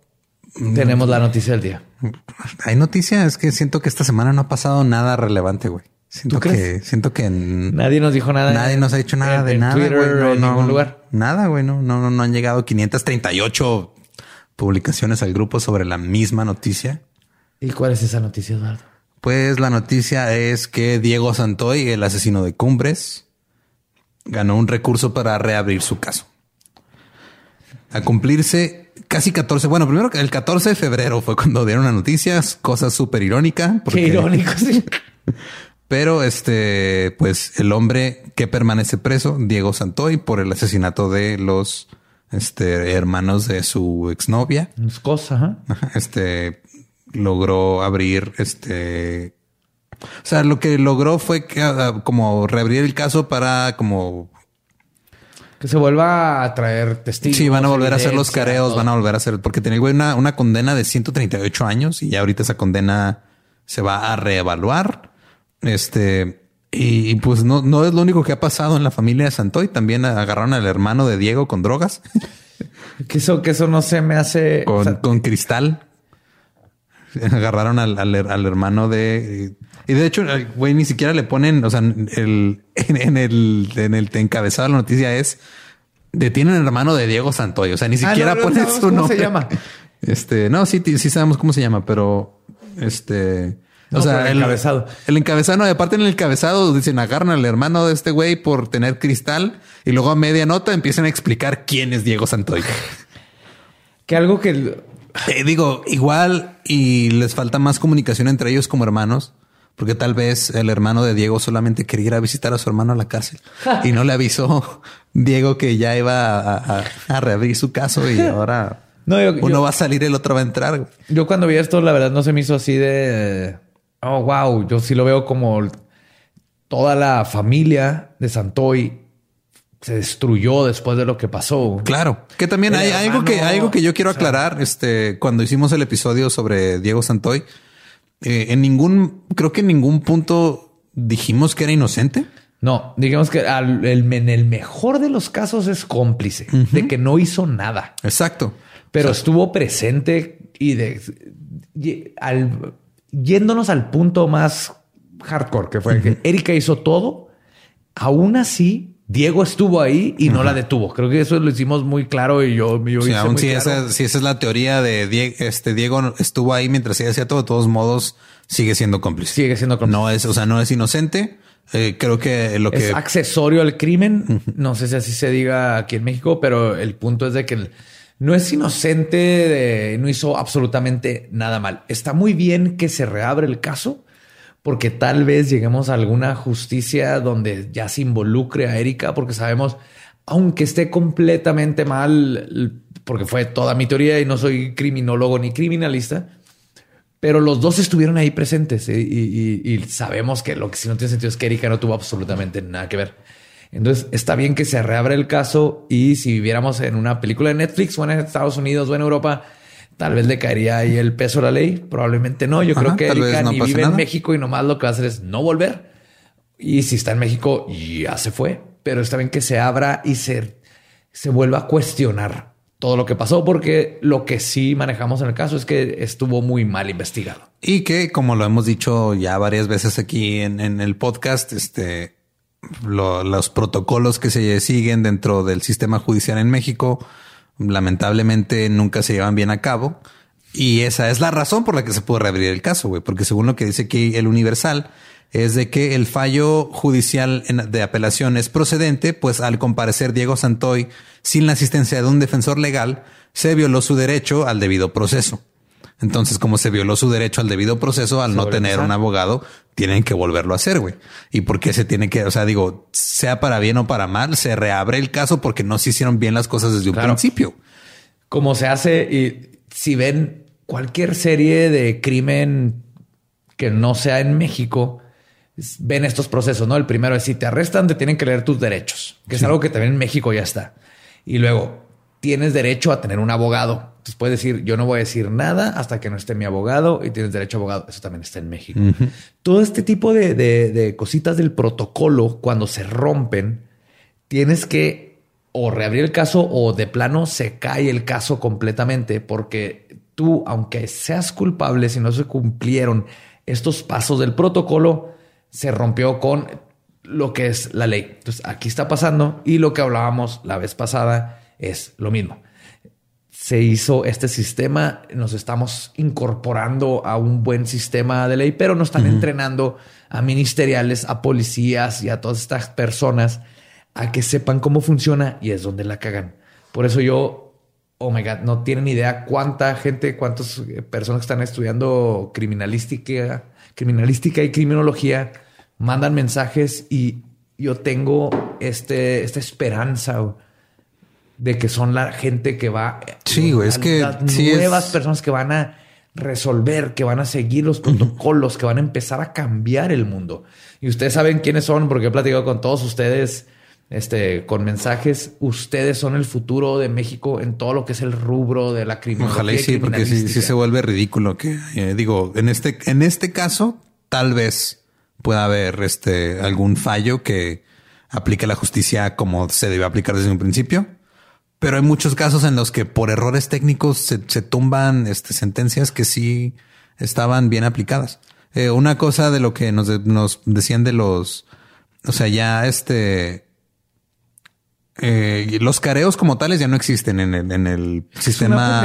tenemos la noticia del día. Hay noticias es que siento que esta semana no ha pasado nada relevante, güey. Siento ¿Tú que, siento que en- Nadie nos dijo nada. nadie nos ha dicho nada en- de en nada, Twitter, güey. No, en no, ningún lugar. Nada, güey. No, no, no, no han llegado 538 publicaciones al grupo sobre la misma noticia. ¿Y cuál es esa noticia, Eduardo? Pues la noticia es que Diego Santoy, el asesino de Cumbres, ganó un recurso para reabrir su caso. A cumplirse casi 14, bueno, primero el 14 de febrero fue cuando dieron las noticias, cosa súper irónica. porque- Qué irónico, sí. Pero este, pues el hombre que permanece preso, Diego Santoy, por el asesinato de los este, hermanos de su exnovia, Es cosa, ajá. Ajá, este logró abrir este o sea lo que logró fue que ah, como reabrir el caso para como Que se vuelva a traer testigos. sí van a volver a hacer los careos todo. van a volver a hacer porque tenía una, una condena de 138 años y ya ahorita esa condena se va a reevaluar este y, y, pues no, no es lo único que ha pasado en la familia de Santoy. También agarraron al hermano de Diego con drogas, Que eso, que eso no se me hace. con, o sea, con cristal. Agarraron al, al, al hermano de. Y de hecho, el güey ni siquiera le ponen, o sea, el, en, en el, en el encabezado de la noticia es detienen al hermano de Diego Santoy. O sea, ni Ah, siquiera no, no ponen sabemos su cómo nombre. se llama. Este, no, sí, sí sabemos cómo se llama, pero este. No, o sea, el encabezado. El encabezado, no, aparte en el encabezado dicen agarran al hermano de este güey por tener cristal y luego a media nota empiezan a explicar quién es Diego Santoy. que algo que Eh, digo, igual y les falta más comunicación entre ellos como hermanos, Porque tal vez el hermano de Diego solamente quería ir a visitar a su hermano a la cárcel y no le avisó Diego que ya iba a, a- a reabrir su caso y ahora No, yo- uno yo- va a salir y el otro va a entrar. Yo cuando vi esto, la verdad no se me hizo así de... Oh, wow. Yo sí lo veo como toda la familia de Santoy se destruyó después de lo que pasó. Claro, que también hay algo que hermano, algo que yo quiero o sea- aclarar. Este, cuando hicimos el episodio sobre Diego Santoy, eh, en ningún, creo que en ningún punto dijimos que era inocente. No, digamos que al- el- en el mejor de los casos es cómplice de que no hizo nada, Exacto. pero estuvo presente y de y al, yéndonos al punto más hardcore que fue que Erika hizo todo. Aún así, Diego estuvo ahí y no la detuvo. Creo que eso lo hicimos muy claro y yo, yo sea, hice aún muy si, claro. esa, si esa es la teoría de Diego, este Diego estuvo ahí mientras ella hacía todo, de todos modos sigue siendo cómplice. Sigue siendo cómplice. No es, o sea, no es inocente. Eh, creo que lo es que accesorio al crimen. No sé si así se diga aquí en México, pero el punto es de que no es inocente, de, no hizo absolutamente nada mal. Está muy bien que se reabre el caso porque tal vez lleguemos a alguna justicia donde ya se involucre a Erika, porque sabemos, aunque esté completamente mal, porque fue toda mi teoría y no soy criminólogo ni criminalista, pero los dos estuvieron ahí presentes ¿eh? y, sabemos que lo que sí no tiene sentido es que Erika no tuvo absolutamente nada que ver. Entonces está bien que se reabra el caso y si viviéramos en una película de Netflix o en Estados Unidos o en Europa, tal vez le caería ahí el peso de la ley. Probablemente no. Yo Ajá, creo que Erika no ni vive en. México y nomás lo que va a hacer es no volver. Y si está en México, ya se fue. Pero está bien que se abra y se, se vuelva a cuestionar todo lo que pasó, porque lo que sí manejamos en el caso es que estuvo muy mal investigado. Y que, como lo hemos dicho ya varias veces aquí en, en el podcast, este, lo- los protocolos que se siguen dentro del sistema judicial en México, lamentablemente nunca se llevan bien a cabo. Y esa es la razón por la que se pudo reabrir el caso, güey, porque según lo que dice aquí el Universal, es de que el fallo judicial de apelación es procedente, pues al comparecer Diego Santoy sin la asistencia de un defensor legal, se violó su derecho al debido proceso. Entonces, como se violó su derecho al debido proceso, al no tener un abogado, tienen que volverlo a hacer, güey. ¿Y por qué se tiene que, o sea, digo, sea para bien o para mal, se reabre el caso porque no se hicieron bien las cosas desde un principio? como se hace y si ven cualquier serie de crimen que no sea en México, ven estos procesos, ¿no? El primero es si te arrestan, te tienen que leer tus derechos, que es algo que también en México ya está. Y luego tienes derecho a tener un abogado. Entonces puedes decir, yo no voy a decir nada hasta que no esté mi abogado y tienes derecho a abogado. Eso también está en México. Todo este tipo de, de- de cositas del protocolo, cuando se rompen, tienes que o reabrir el caso o de plano se cae el caso completamente porque tú, aunque seas culpable, si no se cumplieron estos pasos del protocolo, se rompió con lo que es la ley. Entonces aquí está pasando y lo que hablábamos la vez pasada es lo mismo. Se hizo este sistema, nos estamos incorporando a un buen sistema de ley, pero nos están entrenando a ministeriales, a policías y a todas estas personas a que sepan cómo funciona y es donde la cagan. Por eso yo, oh my God, no tienen idea cuánta gente, cuántas eh, personas que están estudiando criminalística, criminalística y criminología mandan mensajes y yo tengo este, esta esperanza de que son la gente que va. Sí, güey, es que las sí es- nuevas personas que van a resolver, que van a seguir los protocolos, que van a empezar a cambiar el mundo. Y ustedes saben quiénes son, porque he platicado con todos ustedes, este, con mensajes. Ustedes son el futuro de México en todo lo que es el rubro de la criminología. Ojalá y sí, porque sí, se vuelve ridículo que eh, digo, en este, en este caso, tal vez pueda haber este algún fallo que aplique la justicia como se debe aplicar desde un principio. Pero hay muchos casos en los que por errores técnicos se, se tumban este, sentencias que sí estaban bien aplicadas. Eh, una cosa de lo que nos, nos decían de los, o sea, ya este, eh, los careos como tales ya no existen en el, en el sistema.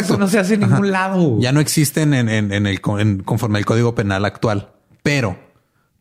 eso no se hace en ningún lado. Ya no existen en, en- en el conforme al código penal actual. Pero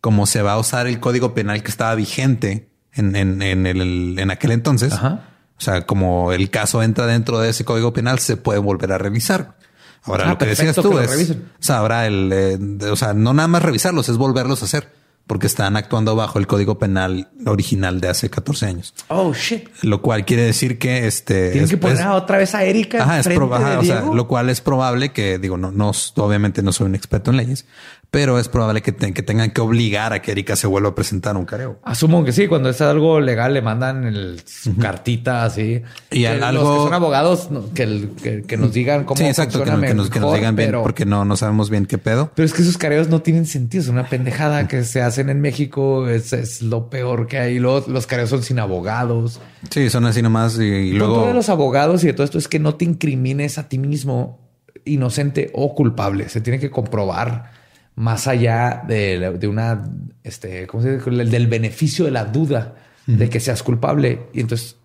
como se va a usar el código penal que estaba vigente en, en, en el, en aquel entonces, Ajá. O sea, como el caso entra dentro de ese código penal, se puede volver a revisar. Ahora, Ah, lo que decías tú que es, o sea, ahora el, eh, de- o sea, no nada más revisarlos, es volverlos a hacer, porque están actuando bajo el código penal original de hace 14 años. Oh, shit. Lo cual quiere decir que este Tienen es- que poner otra vez a Erika. Ajá, es proba- ajá, de o sea, Diego. lo cual es probable que, digo, no, no, obviamente no soy un experto en leyes, pero es probable que, te- que tengan que obligar a que Erika se vuelva a presentar un careo. Asumo que sí, cuando es algo legal le mandan el, su cartita así. Y al- los algo- que son abogados que, el- que, que nos digan cómo Sí, exacto, que, funciona nos- que nos, que nos mejor, digan bien, porque no, no sabemos bien qué pedo. Pero es que esos careos no tienen sentido. Es una pendejada que se hacen en México. Es, es lo peor que hay. Luego, los careos son sin abogados. Sí, son así nomás y, y luego... de los abogados y de todo esto es que no te incrimines a ti mismo inocente o culpable. Se tiene que comprobar más allá de, de una, este, ¿cómo se dice? Del beneficio de la duda de que seas culpable. Y entonces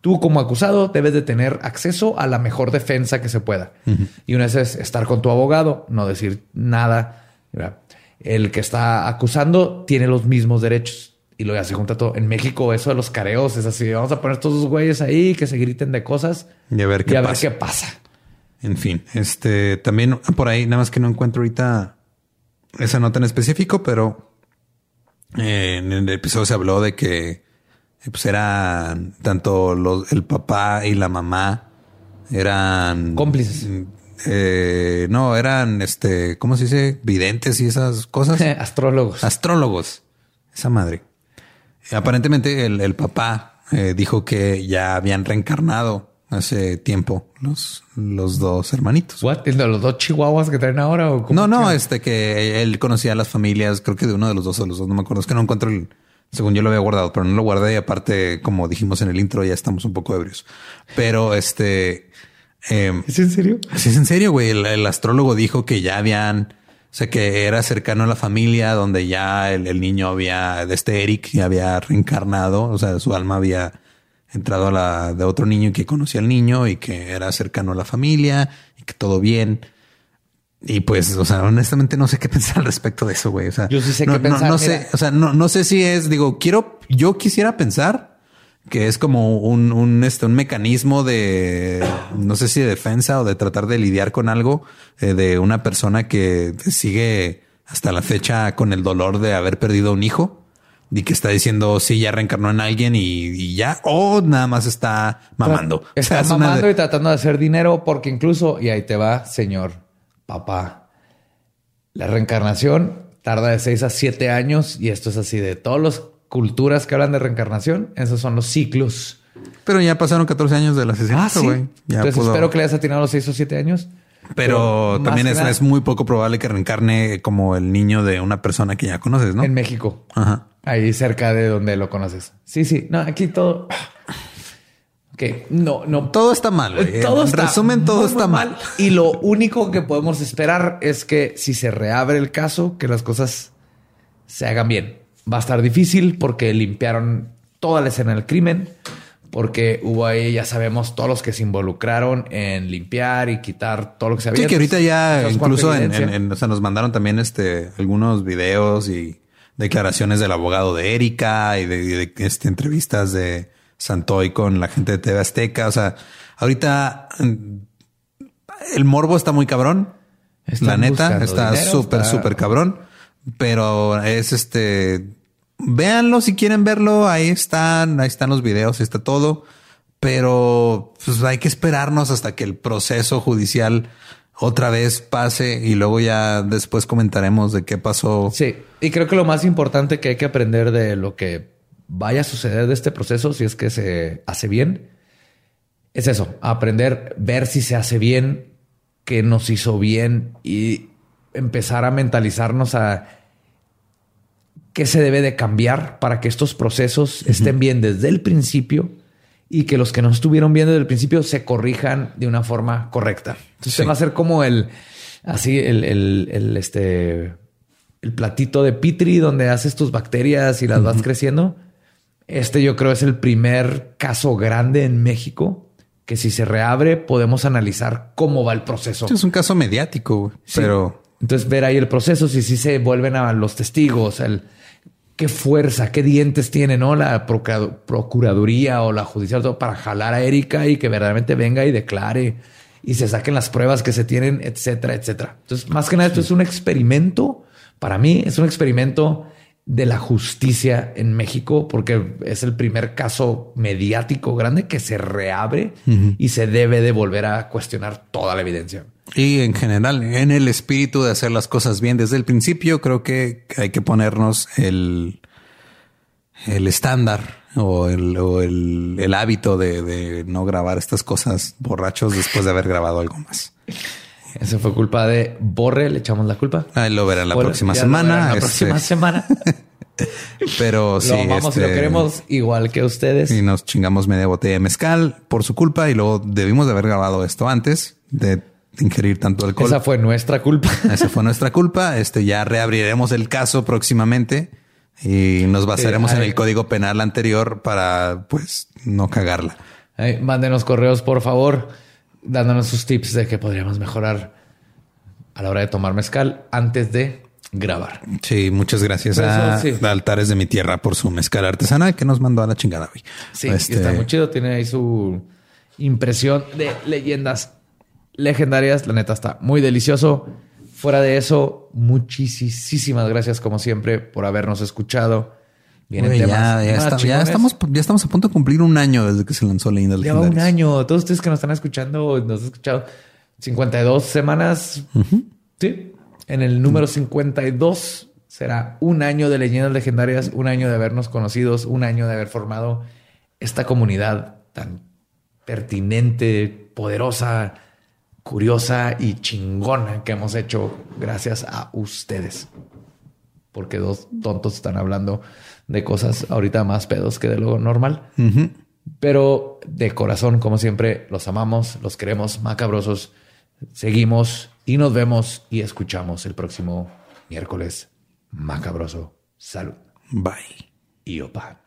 tú como acusado debes de tener acceso a la mejor defensa que se pueda. Y una vez es estar con tu abogado, no decir nada. ¿verdad? El que está acusando tiene los mismos derechos. Y lo ya se junta todo. En México eso de los careos es así. Vamos a poner todos los güeyes ahí que se griten de cosas Y a ver qué y a ver pasa. qué pasa. En fin, este también por ahí, nada más que no encuentro ahorita esa nota en específico, pero eh, en el episodio se habló de que eh, pues eran tanto los, el papá y la mamá eran Cómplices. mm, eh, no, eran este, ¿cómo se dice? Videntes y esas cosas. Astrólogos. Astrólogos. Esa madre. Aparentemente el, el papá eh, dijo que ya habían reencarnado hace tiempo los, los dos hermanitos. What? ¿El de los dos chihuahuas que traen ahora? ¿O No, no, que- este que él conocía a las familias, creo que de uno de los dos o los dos, no me acuerdo, es que no encuentro el, según yo lo había guardado, pero no lo guardé y aparte, como dijimos en el intro, ya estamos un poco ebrios. Pero este, eh, ¿Es en serio? Sí, es en serio, güey. El, el astrólogo dijo que ya habían, o sea, que era cercano a la familia donde ya el, el niño había, de este Eric, ya había reencarnado, o sea, su alma había entrado a la de otro niño que conocía al niño y que era cercano a la familia y que todo bien. Y pues, o sea, honestamente no sé qué pensar al respecto de eso, güey. O sea, Yo sí sé no, qué pensar, No, sé, o sea, no, no sé si es, digo, quiero, yo quisiera pensar que es como un, un, este, un mecanismo de, no sé si de defensa o de tratar de lidiar con algo eh, de una persona que sigue hasta la fecha con el dolor de haber perdido un hijo y que está diciendo sí, ya reencarnó en alguien y, y ya, o nada más está mamando. O sea, Está mamando de- y tratando de hacer dinero porque incluso, y ahí te va, señor papá, la reencarnación tarda de 6 a 7 años y esto es así de todas las culturas que hablan de reencarnación, esos son los ciclos. Pero ya pasaron 14 años del asesinato, Ah, sí. güey. Ya Entonces pudo- espero que le hayas atinado los 6 o 7 años. Pero también es, es muy poco probable que reencarne como el niño de una persona que ya conoces, ¿no? en México. Ajá. Ahí cerca de donde lo conoces. Sí, sí. No, aquí todo. Ok, no, no. Todo está mal, güey. Todo en está resumen, todo muy, está muy mal. Y lo único que podemos esperar es que si se reabre el caso, que las cosas se hagan bien. Va a estar difícil porque limpiaron toda la escena del crimen, porque hubo ahí, ya sabemos, todos los que se involucraron en limpiar y quitar todo lo que se había. Sí, que ahorita ya incluso en, evidencia. en- en- o sea, nos mandaron también este algunos videos y declaraciones del abogado de Erika y de, este, entrevistas de Santoy con la gente de TV Azteca. O sea, ahorita mm, el morbo está muy cabrón. Están la neta está súper, súper cabrón. Pero es este. Véanlo si quieren verlo. Ahí están, ahí están los videos, ahí está todo. Pero pues hay que esperarnos hasta que el proceso judicial otra vez pase y luego ya después comentaremos de qué pasó. Sí, y creo que lo más importante que hay que aprender de lo que vaya a suceder de este proceso, si es que se hace bien, es eso, aprender, ver si se hace bien, qué nos hizo bien y empezar a mentalizarnos a qué se debe de cambiar para que estos procesos estén bien desde el principio y que los que no estuvieron bien desde el principio se corrijan de una forma correcta. Entonces Sí. va a ser como el, así, el, el, el, este, el platito de Pitri donde haces tus bacterias y las vas creciendo. Este yo creo es el primer caso grande en México que si se reabre podemos analizar cómo va el proceso. Es un caso mediático, Sí. pero Entonces ver ahí el proceso, si sí se vuelven a los testigos, el qué fuerza, qué dientes tiene, ¿no? La procuraduría o la judicial todo para jalar a Erika y que verdaderamente venga y declare y se saquen las pruebas que se tienen, etcétera, etcétera. Entonces, más que nada, esto es un experimento. Para mí es un experimento de la justicia en México, porque es el primer caso mediático grande que se reabre y se debe de volver a cuestionar toda la evidencia. Y en general, en el espíritu de hacer las cosas bien desde el principio, creo que hay que ponernos el, el estándar o el, o el, el hábito de, de no grabar estas cosas borrachos después de haber grabado algo más. Eso fue culpa de Borre, le echamos la culpa. Ahí lo verán la Bueno, próxima lo semana. La este, próxima semana. pero sí, lo amamos y lo este, queremos igual que ustedes. Y nos chingamos media botella de mezcal por su culpa y luego debimos de haber grabado esto antes de ingerir tanto alcohol. Esa fue nuestra culpa. Esa fue nuestra culpa. Este ya reabriremos el caso próximamente y nos basaremos en ay. el código penal anterior para pues no cagarla. Ay, mándenos correos, por favor, dándonos sus tips de que podríamos mejorar a la hora de tomar mezcal antes de grabar. Sí, muchas gracias Eso, a sí. Altares de mi Tierra por su mezcal artesanal que nos mandó a la chingada hoy. Sí, Este, está muy chido. Tiene ahí su impresión de leyendas legendarias. La neta está muy delicioso. Fuera de eso, muchísimas gracias como siempre por habernos escuchado. Vienen temas ya, ya está- ya estamos, ya estamos a punto de cumplir un año desde que se lanzó Leyendas un Legendarias. año. Todos ustedes que nos están escuchando, nos han escuchado 52 semanas. Sí. En el número 52 será un año de leyendas legendarias, un año de habernos conocidos, un año de haber formado esta comunidad tan pertinente, poderosa, curiosa y chingona que hemos hecho gracias a ustedes. Porque dos tontos están hablando de cosas ahorita más pedos que de lo normal. Pero de corazón, como siempre, los amamos, los queremos macabrosos. Seguimos y nos vemos y escuchamos el próximo miércoles macabroso. Salud Bye. y opa.